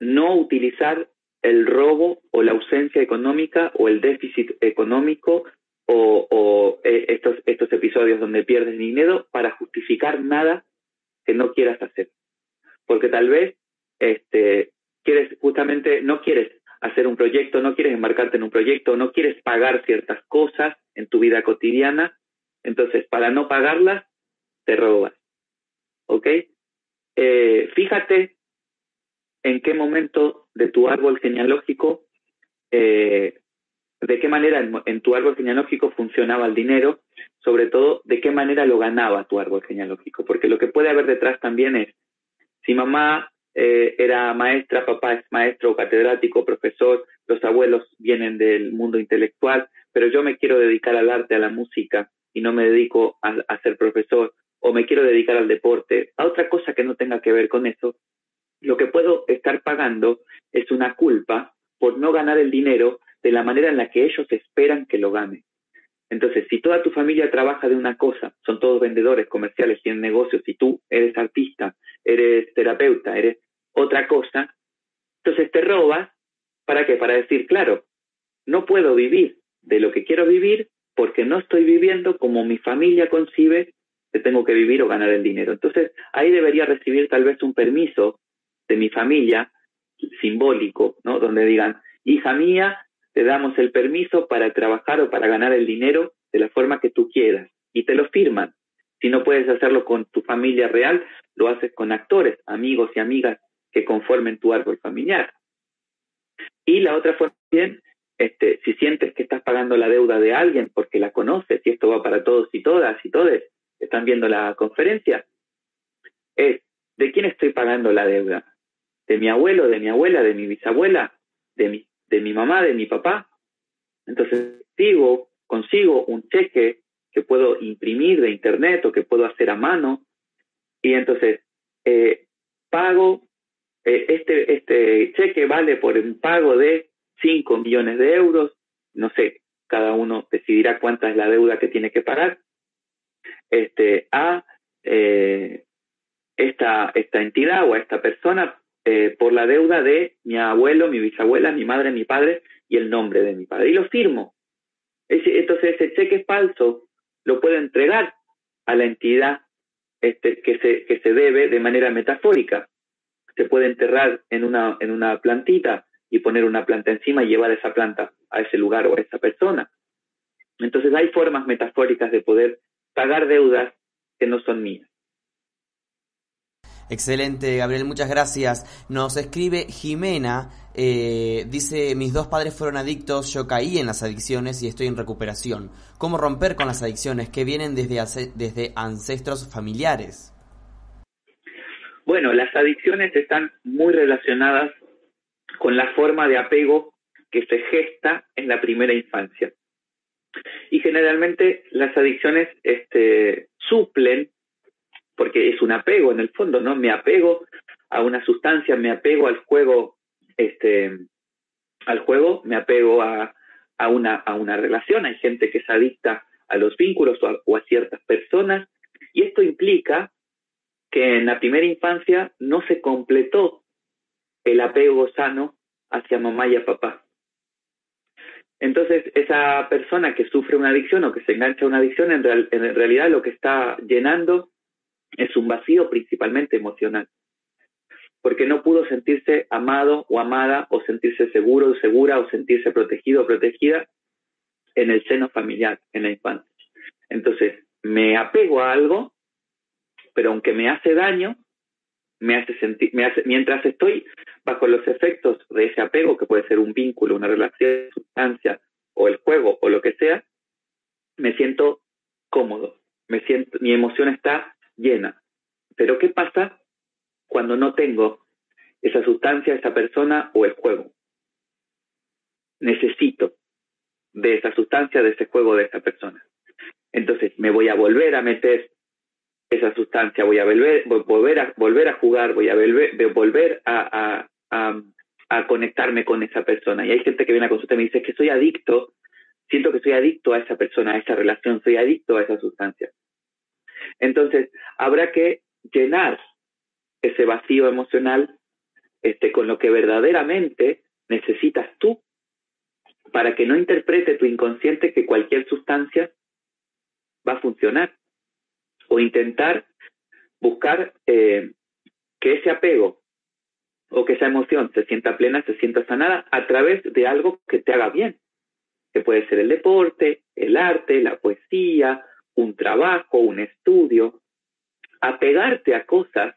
no utilizar el robo o la ausencia económica o el déficit económico o, eh, estos, estos episodios donde pierdes dinero para justificar nada que no quieras hacer. Porque tal vez este, quieres justamente, no quieres hacer un proyecto, no quieres embarcarte en un proyecto, no quieres pagar ciertas cosas en tu vida cotidiana, entonces para no pagarlas, te robas. ¿Ok? Eh, fíjate en qué momento de tu árbol genealógico, eh, de qué manera en, tu árbol genealógico funcionaba el dinero, sobre todo de qué manera lo ganaba tu árbol genealógico, porque lo que puede haber detrás también es, si mamá eh, era maestra, papá es maestro, catedrático, profesor, los abuelos vienen del mundo intelectual, pero yo me quiero dedicar al arte, a la música, y no me dedico a ser profesor, o me quiero dedicar al deporte, a otra cosa que no tenga que ver con eso, lo que puedo estar pagando es una culpa por no ganar el dinero de la manera en la que ellos esperan que lo gane. Entonces, si toda tu familia trabaja de una cosa, son todos vendedores, comerciales, tienen negocios, y tú eres artista, eres terapeuta, eres otra cosa, entonces te robas, ¿para qué? Para decir, claro, no puedo vivir de lo que quiero vivir porque no estoy viviendo como mi familia concibe que tengo que vivir o ganar el dinero. Entonces, ahí debería recibir tal vez un permiso de mi familia, simbólico, ¿no? Donde digan, hija mía, te damos el permiso para trabajar o para ganar el dinero de la forma que tú quieras. Y te lo firman. Si no puedes hacerlo con tu familia real, lo haces con actores, amigos y amigas que conformen tu árbol familiar. Y la otra forma bien, este, si sientes que estás pagando la deuda de alguien porque la conoces, y esto va para todos y todas y todos, están viendo la conferencia, es, ¿de quién estoy pagando la deuda? De mi abuelo, de mi abuela, de mi bisabuela, de mi, de mi mamá, de mi papá. Entonces, digo, consigo un cheque que puedo imprimir de internet o que puedo hacer a mano. Y entonces eh, pago, eh, este, este cheque vale por un pago de 5 millones de euros, no sé, cada uno decidirá cuánta es la deuda que tiene que pagar, este, a eh, esta, esta entidad o a esta persona eh, por la deuda de mi abuelo, mi bisabuela, mi madre, mi padre y el nombre de mi padre. Y lo firmo. Entonces ese cheque falso lo puedo entregar a la entidad este, que, se, que se debe de manera metafórica. Se puede enterrar en una, en una plantita y poner una planta encima y llevar esa planta a ese lugar o a esa persona. Entonces hay formas metafóricas de poder pagar deudas que no son mías. Excelente, Gabriel, muchas gracias. Nos escribe Jimena, eh, dice, mis dos padres fueron adictos, yo caí en las adicciones y estoy en recuperación. ¿Cómo romper con las adicciones que vienen desde, desde ancestros familiares? Bueno, las adicciones están muy relacionadas con la forma de apego que se gesta en la primera infancia. Y generalmente las adicciones este, suplen porque es un apego en el fondo, ¿no? Me apego a una sustancia, me apego al juego, este, al juego, me apego a, a, una, a una relación. Hay gente que es adicta a los vínculos o a, ciertas personas, y esto implica que en la primera infancia no se completó el apego sano hacia mamá y a papá. Entonces, esa persona que sufre una adicción o que se engancha a una adicción, en, en realidad lo que está llenando es un vacío principalmente emocional, porque no pudo sentirse amado o amada o sentirse seguro o segura o sentirse protegido o protegida en el seno familiar, en la infancia. Entonces, me apego a algo, pero aunque me hace daño, me hace sentir, me hace, mientras estoy bajo los efectos de ese apego, que puede ser un vínculo, una relación, sustancia, o el juego, o lo que sea, me siento cómodo, me siento, mi emoción está llena. Pero ¿qué pasa cuando no tengo esa sustancia, esa persona o el juego? Necesito de esa sustancia, de ese juego, de esa persona. Entonces me voy a volver a meter esa sustancia, voy a volver, volver, a, volver a jugar, voy a volver, a, a, conectarme con esa persona. Y hay gente que viene a consulta y me dice que soy adicto, siento que soy adicto a esa persona, a esa relación, soy adicto a esa sustancia. Entonces, habrá que llenar ese vacío emocional este, con lo que verdaderamente necesitas tú para que no interprete tu inconsciente que cualquier sustancia va a funcionar. O intentar buscar eh, que ese apego o que esa emoción se sienta plena, se sienta sanada a través de algo que te haga bien, que puede ser el deporte, el arte, la poesía, un trabajo, un estudio, apegarte a cosas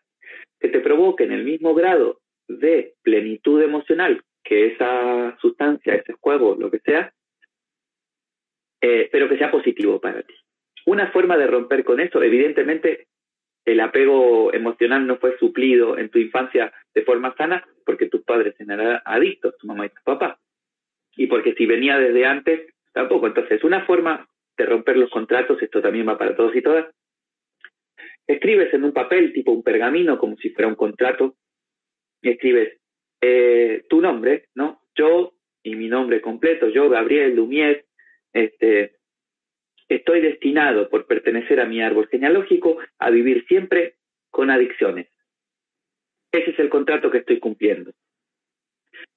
que te provoquen el mismo grado de plenitud emocional que esa sustancia, ese juego, lo que sea, eh, pero que sea positivo para ti. Una forma de romper con eso, evidentemente, el apego emocional no fue suplido en tu infancia de forma sana porque tus padres eran adictos, tu mamá y tu papá. Y porque si venía desde antes, tampoco. Entonces, una forma de romper los contratos, esto también va para todos y todas. Escribes en un papel, tipo un pergamino, como si fuera un contrato, y escribes eh, tu nombre, ¿no? Yo y mi nombre completo, yo, Gabriel Lumier, este, estoy destinado por pertenecer a mi árbol genealógico a vivir siempre con adicciones. Ese es el contrato que estoy cumpliendo.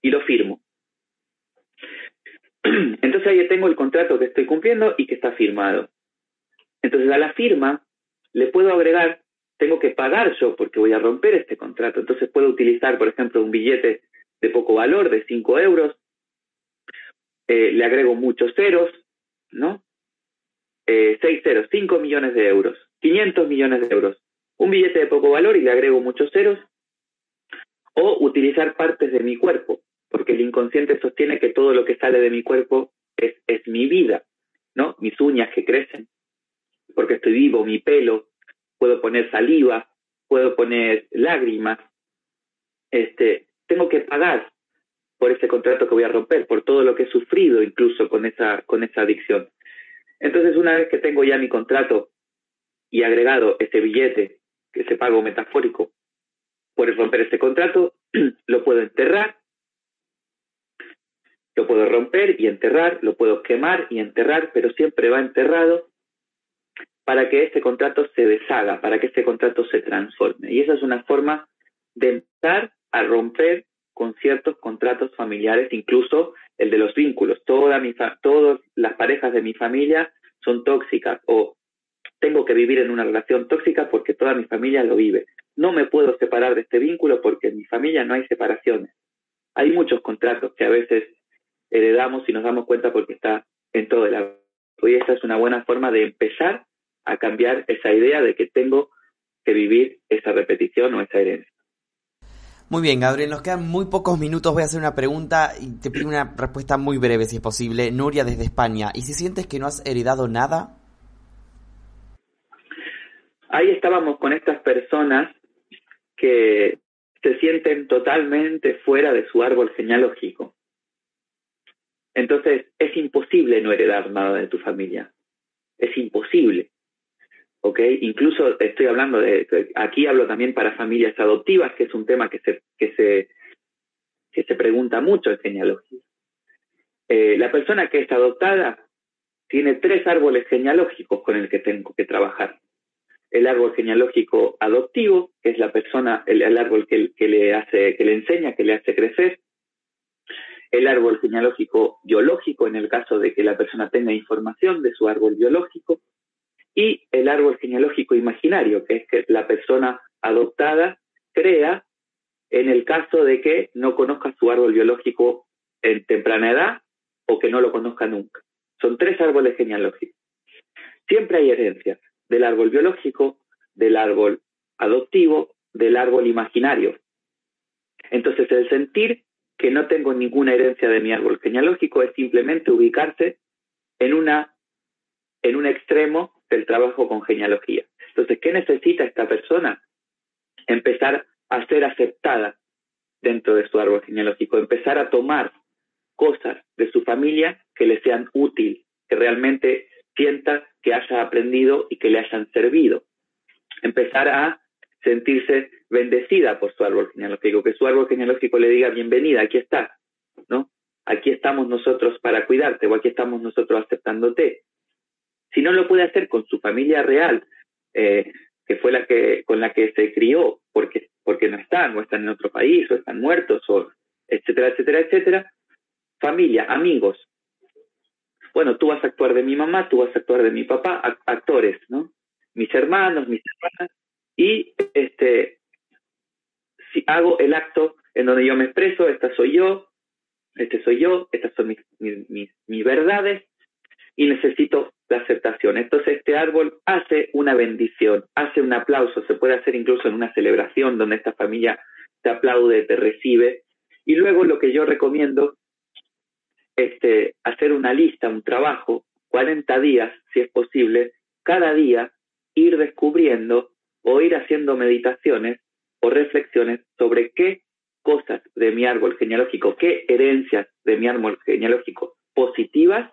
Y lo firmo. (clears throat) Entonces ahí tengo el contrato que estoy cumpliendo y que está firmado. Entonces a la firma le puedo agregar, tengo que pagar yo porque voy a romper este contrato. Entonces puedo utilizar, por ejemplo, un billete de poco valor, de 5 euros, eh, le agrego muchos ceros, ¿no? Eh, 6 ceros, 5 millones de euros, 500 millones de euros. Un billete de poco valor y le agrego muchos ceros. O utilizar partes de mi cuerpo porque el inconsciente sostiene que todo lo que sale de mi cuerpo es, es mi vida, ¿no? Mis uñas que crecen, porque estoy vivo, mi pelo, puedo poner saliva, puedo poner lágrimas, este, tengo que pagar por ese contrato que voy a romper, por todo lo que he sufrido incluso con esa, con esa adicción. Entonces, una vez que tengo ya mi contrato y agregado ese billete, ese pago metafórico, por romper ese contrato, (clears throat) lo puedo enterrar lo puedo romper y enterrar, lo puedo quemar y enterrar, pero siempre va enterrado para que este contrato se deshaga, para que este contrato se transforme. Y esa es una forma de empezar a romper con ciertos contratos familiares, incluso el de los vínculos. Toda mi todas las parejas de mi familia son tóxicas o tengo que vivir en una relación tóxica porque toda mi familia lo vive. No me puedo separar de este vínculo porque en mi familia no hay separaciones. Hay muchos contratos que a veces heredamos y nos damos cuenta porque está en todo el árbol. Y esta es una buena forma de empezar a cambiar esa idea de que tengo que vivir esa repetición o esa herencia. Muy bien, Gabriel, nos quedan muy pocos minutos. Voy a hacer una pregunta y te pido una respuesta muy breve, si es posible. Nuria, desde España. ¿Y si sientes que no has heredado nada? Ahí estábamos con estas personas que se sienten totalmente fuera de su árbol genealógico. Entonces, es imposible no heredar nada de tu familia. Es imposible. ¿Ok? Incluso estoy hablando de, aquí hablo también para familias adoptivas, que es un tema que se, que se, que se pregunta mucho en genealogía. Eh, la persona que es adoptada tiene tres árboles genealógicos con el que tengo que trabajar. El árbol genealógico adoptivo, que es la persona, el, el árbol que, que, le hace, que le enseña, que le hace crecer, el árbol genealógico biológico en el caso de que la persona tenga información de su árbol biológico y el árbol genealógico imaginario, que es que la persona adoptada crea en el caso de que no conozca su árbol biológico en temprana edad o que no lo conozca nunca. Son tres árboles genealógicos. Siempre hay herencias del árbol biológico, del árbol adoptivo, del árbol imaginario. Entonces el sentir que no tengo ninguna herencia de mi árbol genealógico, es simplemente ubicarse en, una, en un extremo del trabajo con genealogía. Entonces, ¿qué necesita esta persona? Empezar a ser aceptada dentro de su árbol genealógico, empezar a tomar cosas de su familia que le sean útil, que realmente sienta que haya aprendido y que le hayan servido. Empezar a sentirse bendecida por su árbol genealógico, que su árbol genealógico le diga bienvenida, aquí está, ¿no? Aquí estamos nosotros para cuidarte o aquí estamos nosotros aceptándote. Si no lo puede hacer con su familia real, eh, que fue la que con la que se crió, porque porque no están o están en otro país o están muertos o etcétera, etcétera, etcétera, familia, amigos. Bueno, tú vas a actuar de mi mamá, tú vas a actuar de mi papá, actores, ¿no? Mis hermanos, mis hermanas, y este, si hago el acto en donde yo me expreso, esta soy yo, este soy yo, estas son mis, mis, mis, verdades y necesito la aceptación. Entonces este árbol hace una bendición, hace un aplauso, se puede hacer incluso en una celebración donde esta familia te aplaude, te recibe. Y luego lo que yo recomiendo, este, hacer una lista, un trabajo, 40 días, si es posible, cada día ir descubriendo o ir haciendo meditaciones o reflexiones sobre qué cosas de mi árbol genealógico, qué herencias de mi árbol genealógico positivas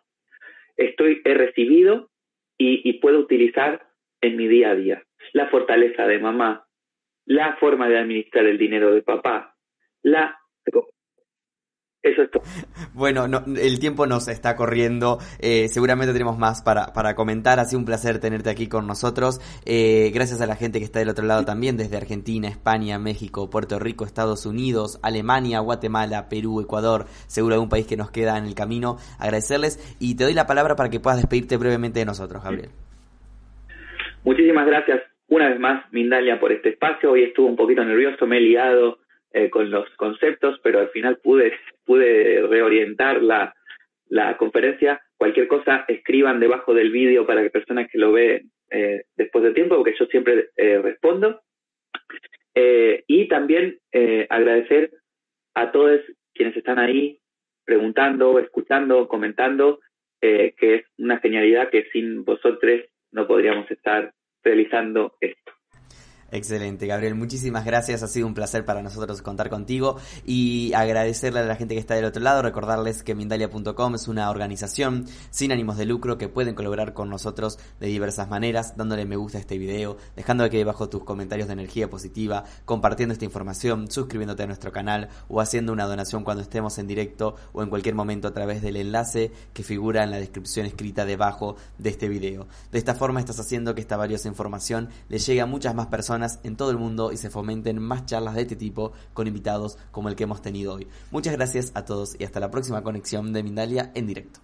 estoy, he recibido y, y puedo utilizar en mi día a día. La fortaleza de mamá, la forma de administrar el dinero de papá, la eso es todo. Bueno, el tiempo nos está corriendo. Eh, seguramente tenemos más para, para comentar. Ha sido un placer tenerte aquí con nosotros. Eh, gracias a la gente que está del otro lado también, desde Argentina, España, México, Puerto Rico, Estados Unidos, Alemania, Guatemala, Perú, Ecuador. Seguro algún país que nos queda en el camino. Agradecerles y te doy la palabra para que puedas despedirte brevemente de nosotros, Gabriel. Muchísimas gracias una vez más, Mindalia, por este espacio. Hoy estuve un poquito nervioso, me he liado eh, con los conceptos, pero al final pude, pude reorientar la, la conferencia. Cualquier cosa, escriban debajo del vídeo para que personas que lo vean eh, después de tiempo, porque yo siempre eh, respondo. y también agradecer a todos quienes están ahí preguntando, escuchando, comentando, que es una genialidad que sin vosotros no podríamos estar realizando esto. Excelente, Gabriel. Muchísimas gracias. Ha sido un placer para nosotros contar contigo y agradecerle a la gente que está del otro lado. Recordarles que Mindalia.com es una organización sin ánimos de lucro que pueden colaborar con nosotros de diversas maneras, dándole me gusta a este video, dejando aquí debajo tus comentarios de energía positiva, compartiendo esta información, suscribiéndote a nuestro canal o haciendo una donación cuando estemos en directo o en cualquier momento a través del enlace que figura en la descripción escrita debajo de este video. De esta forma estás haciendo que esta valiosa información le llegue a muchas más personas en todo el mundo y se fomenten más charlas de este tipo con invitados como el que hemos tenido hoy. Muchas gracias a todos y hasta la próxima conexión de Mindalia en directo.